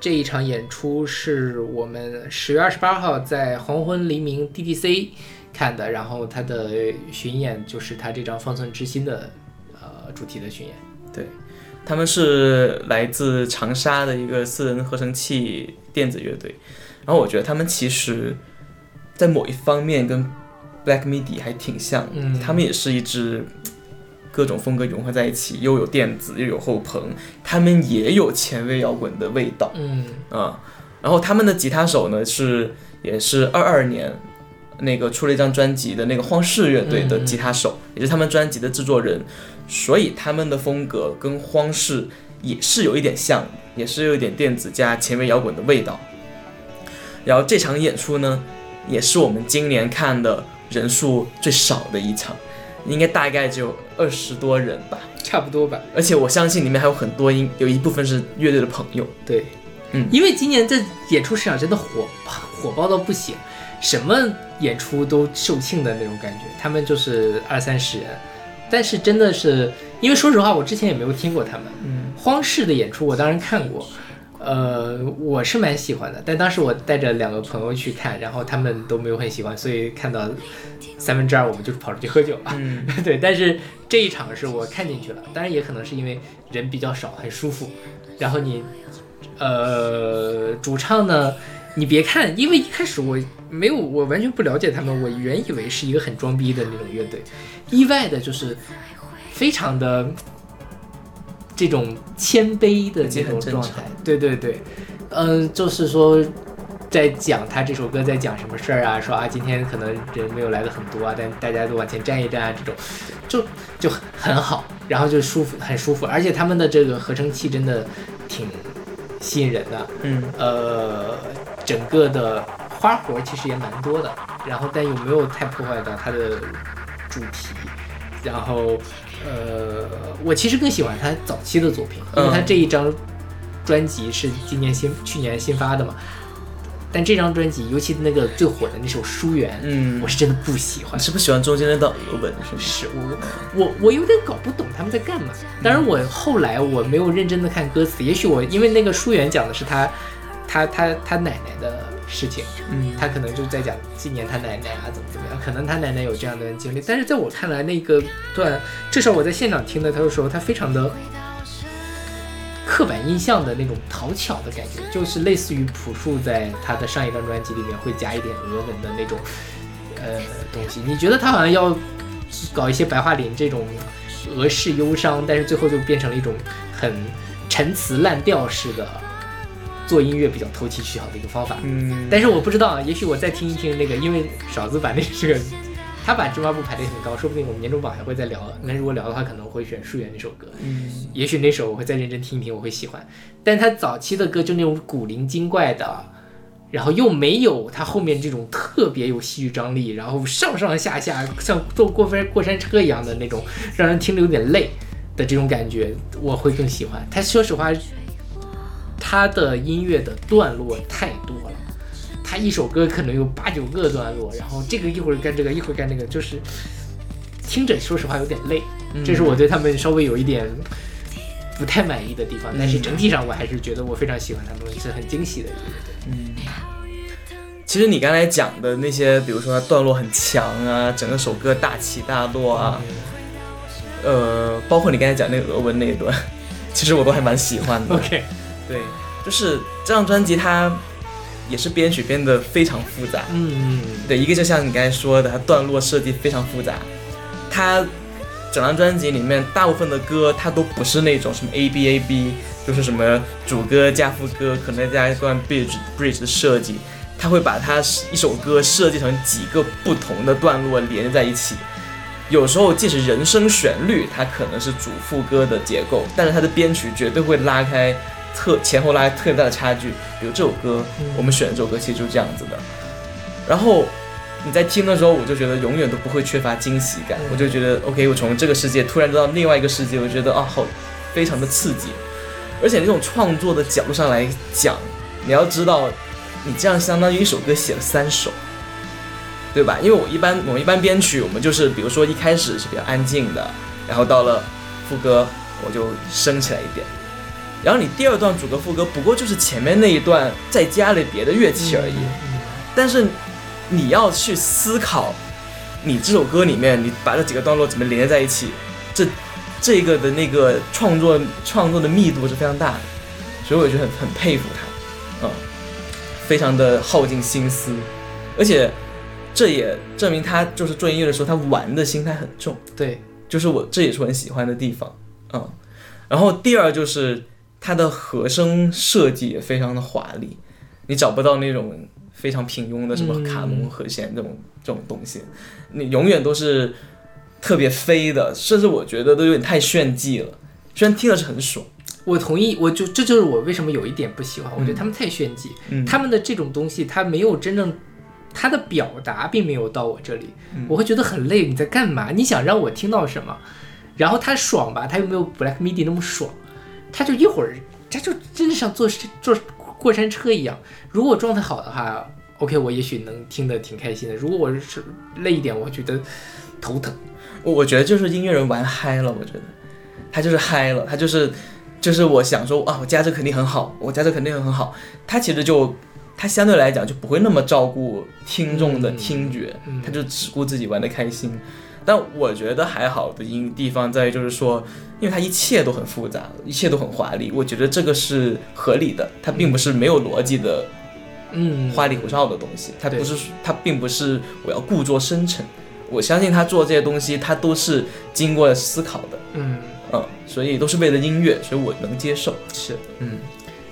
这一场演出是我们十月二十八号在黄昏黎明 DDC 看的，然后他的巡演就是他这张《方寸之心》的呃主题的巡演。对，他们是来自长沙的一个私人合成器电子乐队，然后我觉得他们其实，在某一方面跟 Black Midi 还挺像，嗯。他们也是一支各种风格融合在一起，又有电子又有后朋，他们也有前卫摇滚的味道嗯。啊、然后他们的吉他手呢是也是二二年那个出了一张专辑的那个荒室乐队的吉他手，也是他们专辑的制作人，所以他们的风格跟荒室也是有一点像，也是有一点电子加前卫摇滚的味道。然后这场演出呢，也是我们今年看的人数最少的一场，应该大概只有二十多人吧。差不多吧。而且我相信里面还有很多音，有一部分是乐队的朋友。对，嗯因为今年这演出市场真的火火爆到不行，什么演出都售罄的那种感觉。他们就是二三十人，但是真的是，因为说实话，我之前也没有听过他们。嗯，荒市的演出我当然看过，呃，我是蛮喜欢的，但当时我带着两个朋友去看，然后他们都没有很喜欢，所以看到三分之二我们就跑出去喝酒了。嗯，对，但是这一场是我看进去了，当然也可能是因为人比较少，很舒服。然后你，呃，主唱呢，你别看，因为一开始我没有，我完全不了解他们，我原以为是一个很装逼的那种乐队，意外的就是非常的这种谦卑的这种状态。对对对，嗯、就是说。在讲他这首歌在讲什么事儿啊？说啊，今天可能人没有来的很多啊，但大家都往前站一站啊，这种就就很好，然后就舒服，很舒服，而且他们的这个合成器真的挺吸引人的，嗯，呃，整个的花活其实也蛮多的，然后但又没有太破坏到它的主题？然后呃，我其实更喜欢他早期的作品，因为他嗯这一张专辑是今年新去年新发的嘛。但这张专辑，尤其那个最火的那首《疏远》，嗯我是真的不喜欢你。是不是喜欢中间那道俄文？是吗？是我我我有点搞不懂他们在干嘛。当然，我后来我没有认真的看歌词，也许我因为那个书媛讲的是他他他他奶奶的事情，嗯他可能就在讲纪念他奶奶啊怎么怎么样，可能他奶奶有这样的经历。但是在我看来，那个段至少我在现场听的他的时候，他非常的。刻板印象的那种讨巧的感觉，就是类似于朴树在他的上一张专辑里面会加一点俄文的那种呃东西。你觉得他好像要搞一些白桦林这种俄式忧伤，但是最后就变成了一种很陈词滥调式的做音乐比较投机取巧的一个方法。嗯，但是我不知道啊，也许我再听一听那个，因为勺子把那这个，他把芝麻布排得很高，说不定我们年终榜还会再聊。那如果聊的话，可能会选《树园》那首歌。嗯也许那首我会再认真听一听，我会喜欢。但他早期的歌就那种古灵精怪的，然后又没有他后面这种特别有戏剧张力，然后上上下下像坐过山过山车一样的那种，让人听着有点累的这种感觉，我会更喜欢。他说实话，他的音乐的段落太多了。他一首歌可能有八九个段落，然后这个一会儿干这个，一会儿干那个，就是听着说实话有点累。这是我对他们稍微有一点不太满意的地方，但是整体上我还是觉得我非常喜欢他们，是很惊喜的一个乐队。其实你刚才讲的那些，比如说它段落很强啊，整个首歌大起大落啊，呃，包括你刚才讲那个俄文那一段，其实我都还蛮喜欢的。OK，对，就是这张专辑它也是编曲编得非常复杂。嗯，对，一个就像你刚才说的，它段落设计非常复杂，它整张专辑里面大部分的歌它都不是那种什么 A B A B，就是什么主歌加副歌，可能再加一段 bridge bridge 的设计，它会把它一首歌设计成几个不同的段落连接在一起。有时候即使人声旋律，它可能是主副歌的结构，但是它的编曲绝对会拉开特前后拉开特别大的差距。比如这首歌，我们选的这首歌其实就是这样子的。然后你在听的时候，我就觉得永远都不会缺乏惊喜感。我就觉得，OK，我从这个世界突然到另外一个世界，我觉得啊，好，非常的刺激。而且那种创作的角度上来讲，你要知道，你这样相当于一首歌写了三首，对吧？因为我一般我们一般编曲，我们就是比如说一开始是比较安静的，然后到了副歌我就升起来一点，然后你第二段主歌副歌不过就是前面那一段再加了别的乐器而已，但是你要去思考，你这首歌里面你把这几个段落怎么连接在一起，这这个的那个创作创作的密度是非常大的，所以我就很很佩服他，嗯，非常的耗尽心思，而且这也证明他就是做音乐的时候他玩的心态很重，对，就是我这也是我很喜欢的地方，嗯，然后第二就是它的和声设计也非常的华丽，你找不到那种非常平庸的什么嗯卡农和弦这种、这种东西，你永远都是特别飞的，甚至我觉得都有点太炫技了，虽然听的是很爽，我同意，我就这就是我为什么有一点不喜欢，我觉得他们太炫技，嗯他们的这种东西，他没有真正。他的表达并没有到我这里，嗯我会觉得很累。你在干嘛？你想让我听到什么？然后他爽吧，他又没有 Black Midi 那么爽，他就一会儿，他就真的像坐坐过山车一样。如果我状态好的话，OK，我也许能听得挺开心的。如果我是累一点，我觉得头疼。我我觉得就是音乐人玩嗨了，我觉得他就是嗨了，他就是就是我想说啊，我加这肯定很好，我加这肯定很好，他其实就他相对来讲就不会那么照顾听众的听觉，嗯他就只顾自己玩的开心。但我觉得还好的因地方在于就是说，因为它一切都很复杂，一切都很华丽，我觉得这个是合理的，它并不是没有逻辑的嗯，花里胡哨的东西，它不是它并不是我要故作深沉，我相信他做这些东西，他都是经过思考的，嗯。嗯，所以都是为了音乐，所以我能接受，是。嗯。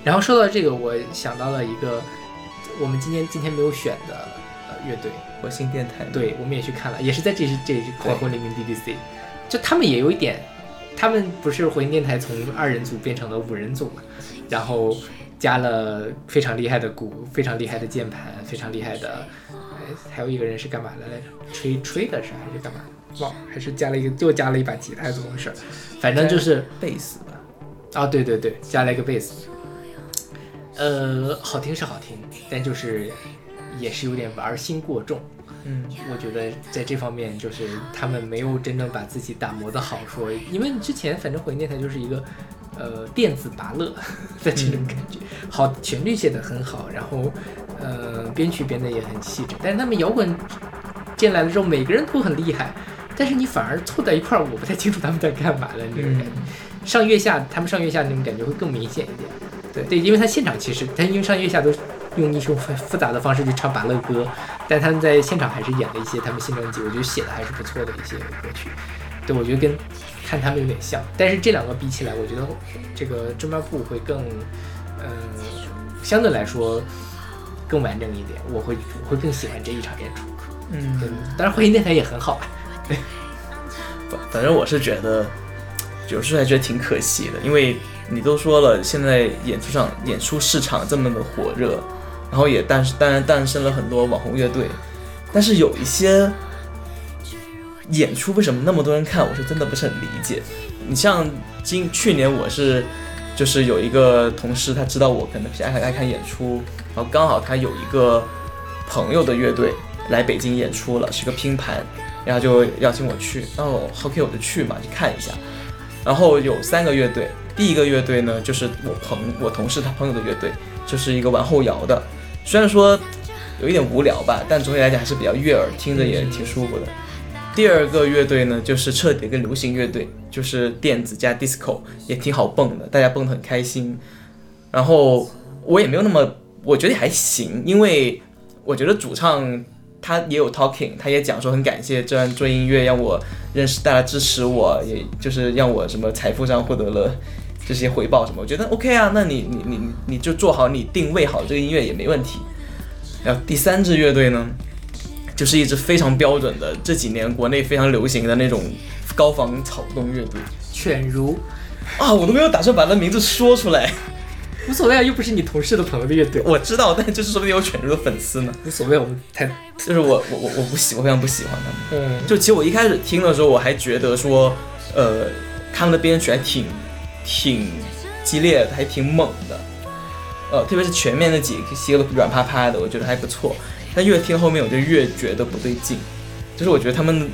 然后说到这个，我想到了一个我们今天今天没有选的呃乐队，火星电台，对，我们也去看了，也是在这这黄昏黎明 BBC，就他们也有一点，他们不是火星电台从二人组变成了五人组嘛，然后加了非常厉害的鼓，非常厉害的键盘，非常厉害的，哎，还有一个人是干嘛的来着？吹吹的是还是干嘛？忘了，还是加了一个又加了一把吉他，怎么回事？反正就是贝斯吧，啊，对对对，加了一个贝斯，呃，好听是好听，但就是也是有点玩心过重。嗯我觉得在这方面，就是他们没有真正把自己打磨的好说，因为之前反正火星电台就是一个呃电子拔乐的这种感觉，好旋律写的很好，然后呃编曲编的也很细致，但是他们摇滚进来了之后，每个人都很厉害，但是你反而凑在一块儿，我不太清楚他们在干嘛的那种感觉。上月下，他们上月下那种感觉会更明显一点。对对，因为他现场其实他因为上月下都是用一种很复杂的方式去唱拔乐歌，但他们在现场还是演了一些他们新专辑，我觉得写的还是不错的一些歌曲。对，我觉得跟看他们有点像，但是这两个比起来，我觉得这个中巴布会更，嗯、相对来说更完整一点。我会我会更喜欢这一场演出。嗯，对，当然回音电台也很好啊。反反正我是觉得，有时候还觉得挺可惜的，因为你都说了，现在演出上演出市场这么的火热，然后也诞当然诞生了很多网红乐队，但是有一些演出为什么那么多人看，我是真的不是很理解。你像今去年我是就是有一个同事，他知道我可能比较爱爱看演出，然后刚好他有一个朋友的乐队来北京演出了，是个拼盘，然后就邀请我去，然后 OK 我就去嘛，去看一下。然后有三个乐队，第一个乐队呢就是我朋我同事他朋友的乐队，就是一个玩后摇的，虽然说有一点无聊吧，但总体来讲还是比较悦耳，听着也挺舒服的。第二个乐队呢，就是彻底跟流行乐队，就是电子加 disco，也挺好蹦的，大家蹦得很开心。然后我也没有那么，我觉得还行，因为我觉得主唱他也有 talking，他也讲说很感谢这段做音乐让我认识大家支持我，也就是让我什么财富上获得了这些回报什么，我觉得 OK 啊，那你你你你就做好你定位好这个音乐也没问题。然后第三支乐队呢，就是一支非常标准的这几年国内非常流行的那种高仿草东乐队犬儒啊，我都没有打算把那名字说出来。无所谓啊，又不是你同事的朋友的乐队，我知道，但就是说不定有犬儒的粉丝呢。无所谓，我们太就是我我我我不喜，我非常不喜欢他们。嗯就其实我一开始听的时候，我还觉得说，呃，他们的编曲还挺挺激烈的，还挺猛的。呃，特别是前面那几些都软趴趴的，我觉得还不错。但越听后面我就越觉得不对劲，就是我觉得他们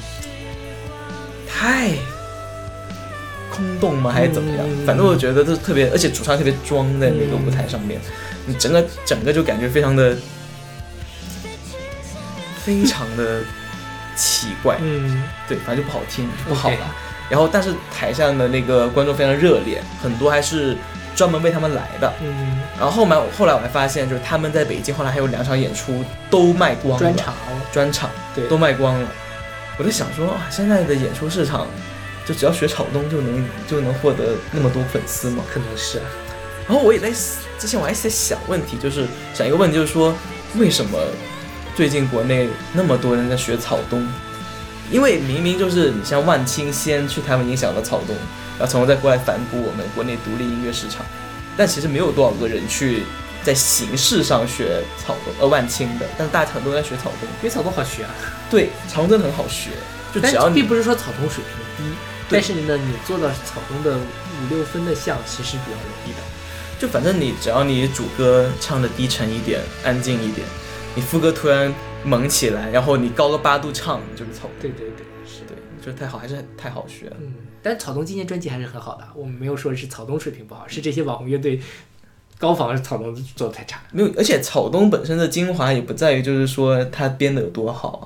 太空洞吗，还是怎么样？嗯反正我觉得都特别，而且主唱特别装在那个舞台上面，你整个整个就感觉非常的非常的奇怪，嗯，对，反正就不好听，不好。然后，但是台上的那个观众非常热烈，很多还是专门为他们来的。嗯，然后后面后来我还发现，就是他们在北京后来还有两场演出都卖光了，专场专场对都卖光了。我就想说，啊，现在的演出市场，就只要学草东就能就能获得那么多粉丝吗？可能是然后我也在思之前我还在想问题，就是想一个问题，就是说为什么最近国内那么多人在学草东？因为明明就是你像万青先去台湾影响了草东，然后从而再过来反哺我们国内独立音乐市场，但其实没有多少个人去在形式上学草东呃万青的，但是大家很多人在学草东。因为草东好学啊，对，草东真的很好学，就只要你并不是说草东水平低，但是呢，你做到草东的五六分的像，其实比较容易的。就反正你只要你主歌唱的低沉一点，安静一点，你副歌突然猛起来，然后你高个八度唱，就是草对对对，是。对，就是太好，还是太好学了。嗯，但草东今年专辑还是很好的，我们没有说是草东水平不好，是这些网红乐队高仿草东做的太差。没有，而且草东本身的精华也不在于就是说他编的有多好啊，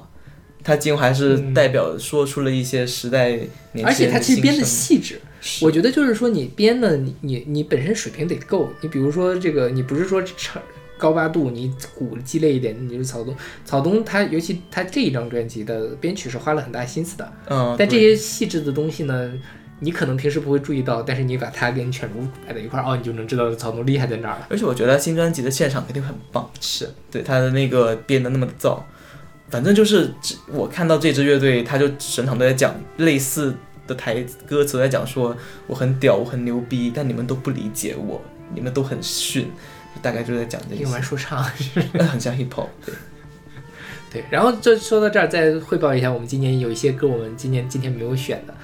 他精华是嗯代表说出了一些时代年轻人而且他其实编的细致，我觉得就是说你编的你你你本身水平得够，你比如说这个你不是说唱高八度，你鼓激烈一点，你就是草东。草东他尤其他这一张专辑的编曲是花了很大心思的，嗯，但这些细致的东西呢，你可能平时不会注意到，但是你把它跟犬儒摆在一块儿，哦，你就能知道草东厉害在哪儿了。而且我觉得新专辑的现场肯定很棒，是，对他的那个编的那么的燥，反正就是只我看到这支乐队，他就整场都在讲类似的台歌词，在讲说我很屌，我很牛逼，但你们都不理解我，你们都很逊，大概就在讲这用完些，说唱。很像 hip hop，对，对，然后就说到这儿，再汇报一下，我们今年有一些歌，我们今年今天没有选的，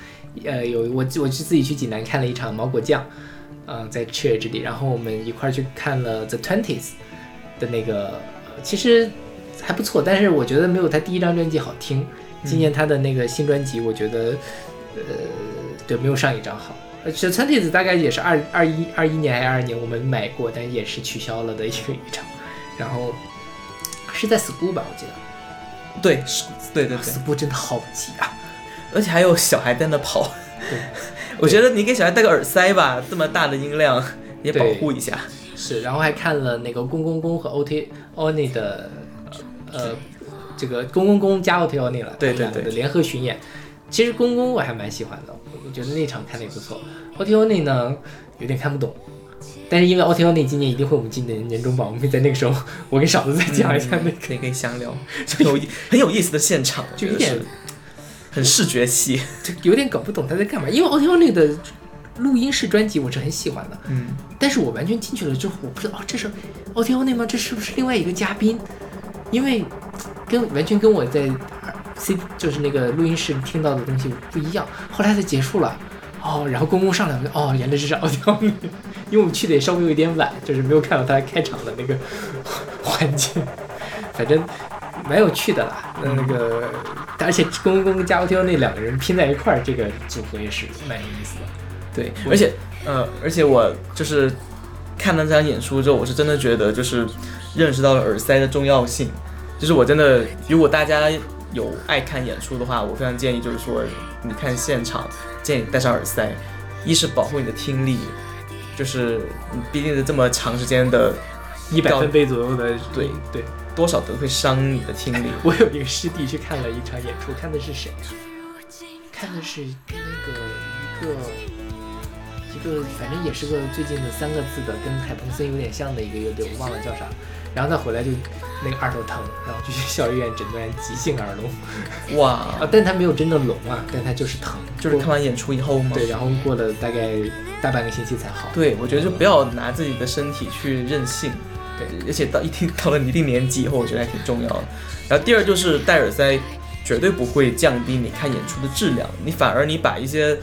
呃，有我我是自己去济南看了一场毛果酱，嗯、在赤月这里，然后我们一块儿去看了 The Twenties 的那个，呃其实还不错，但是我觉得没有他第一张专辑好听。今年他的那个新专辑，我觉得，呃，对，没有上一张好。呃，这 Twenties 大概也是二二一二一年还是二二年我们买过，但也是取消了的一个一场，然后是在 School 吧，我记得。对，对对对，school 真的好挤啊！而且还有小孩在那跑对，我觉得你给小孩戴个耳塞吧，这么大的音量，也保护一下。是，然后还看了那个公公公和 OT ONI 的，呃，这个公公公加 OT ONI 了，对对对的联合巡演。其实公公我还蛮喜欢的，我觉得那场看的也不错。OT ONI 呢有点看不懂，但是因为 OT ONI 今年一定会我们今年年终榜，我们会在那个时候，我跟嫂子再讲一下那个，可以可以详聊，很 有意 很有意思的现场，就有点很视觉系。就有点搞不懂他在干嘛。因为 OT ONI 的录音室专辑我是很喜欢的，嗯，但是我完全进去了之后，我不知道哦，这是 O T O 那吗？这是不是另外一个嘉宾？因为跟完全跟我在 C 就是那个录音室听到的东西不一样。后来才结束了，哦，然后公公上来，我就哦，原来这是 O T O 那，因为我们去的也稍微有一点晚，就是没有看到他开场的那个环节，反正蛮有趣的啦。那那个，而且公公跟加 T O 那两个人拼在一块儿，这个组合也是蛮有意思的。对，而且呃，而且我就是看了这场演出之后，我是真的觉得就是认识到了耳塞的重要性。就是我真的，如果大家有爱看演出的话，我非常建议就是说，你看现场建议戴上耳塞，一是保护你的听力，就是你毕竟是这么长时间的，一百分贝左右的，对对。多少都会伤你的听力。我有一个师弟去看了一场演出，看的是谁呀、看的是那个一个一个，反正也是个最近的三个字的，跟海鹏森有点像的一个乐队，我忘了叫啥。然后他回来就那个耳朵疼，然后就去校医院诊断急性耳聋哇 啊，，但他没有真的聋啊，但他就是疼，就是看完演出以后嘛？对，然后过了大概大半个星期才好。对，我觉得就不要拿自己的身体去任性。对，而且到一定到了你一定年纪以后，我觉得还挺重要的。然后第二就是戴耳塞，绝对不会降低你看演出的质量，你反而你把一些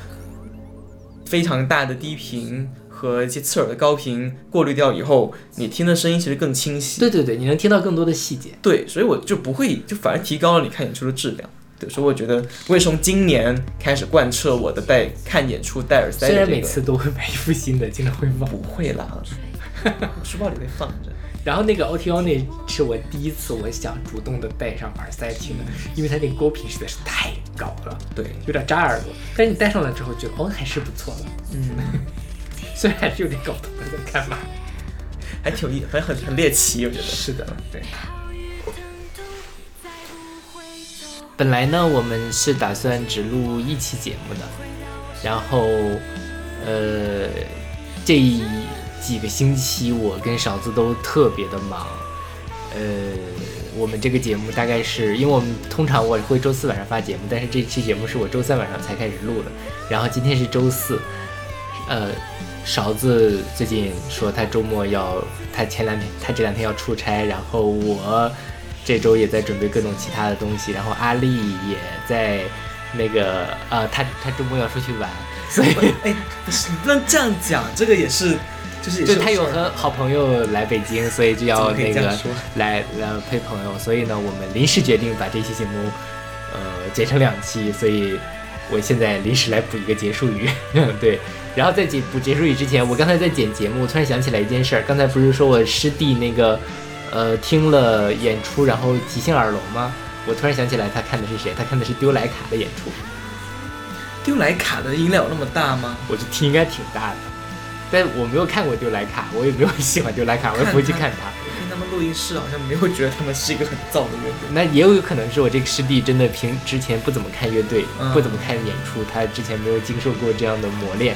非常大的低频和一些刺耳的高频过滤掉以后，你听的声音其实更清晰。对对对，你能听到更多的细节。对，所以我就不会，就反而提高了你看演出的质量。对，所以我觉得我也从今年开始贯彻我的戴看演出戴耳塞的虽然这个。每次都会买一副新的，经常会忘。不会啦，我书包里会放着。然后那个 OTO 那是我第一次我想主动的戴上耳塞听的，因为它那个高频实在是太高了，对，有点扎耳朵。但是你戴上了之后觉得哦还是不错的，嗯，虽然还是有点搞不懂他在干嘛。还挺有意，很很很猎奇，我觉得。是的，对。本来呢，我们是打算只录一期节目的，然后，呃，这几个星期我跟勺子都特别的忙，呃，我们这个节目大概是因为我们通常我会周四晚上发节目，但是这期节目是我周三晚上才开始录的，然后今天是周四，呃，勺子最近说他周末要，他前两天他这两天要出差，然后我这周也在准备各种其他的东西，然后阿丽也在那个呃，他他周末要出去玩，所以哎，不是，你不能这样讲，这个也是，就是也就是他有和好朋友来北京，所以就要那个来来陪朋友，所以呢，我们临时决定把这期节目呃剪成两期，所以我现在临时来补一个结束语，对。然后在解补结束语之前，我刚才在剪节目，突然想起来一件事儿，刚才不是说我师弟那个呃听了演出，然后急性耳聋吗？我突然想起来，他看的是谁？他看的是丢莱卡的演出，丢莱卡的音量有那么大吗？我就听应该挺大的。但我没有看过丢莱卡，我也没有喜欢丢莱卡，我也不会去看他。我看他们录音室好像没有觉得他们是一个很燥的乐队。那也有可能是我这个师弟真的平之前不怎么看乐队，嗯不怎么看演出，他之前没有经受过这样的磨练，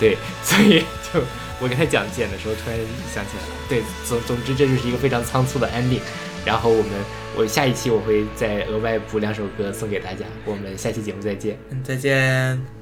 对，所以就我跟他讲剪的时候，突然想起来了。对，总总之这就是一个非常仓促的 ending。然后我们我下一期我会再额外补两首歌送给大家，我们下期节目再见。嗯，再见。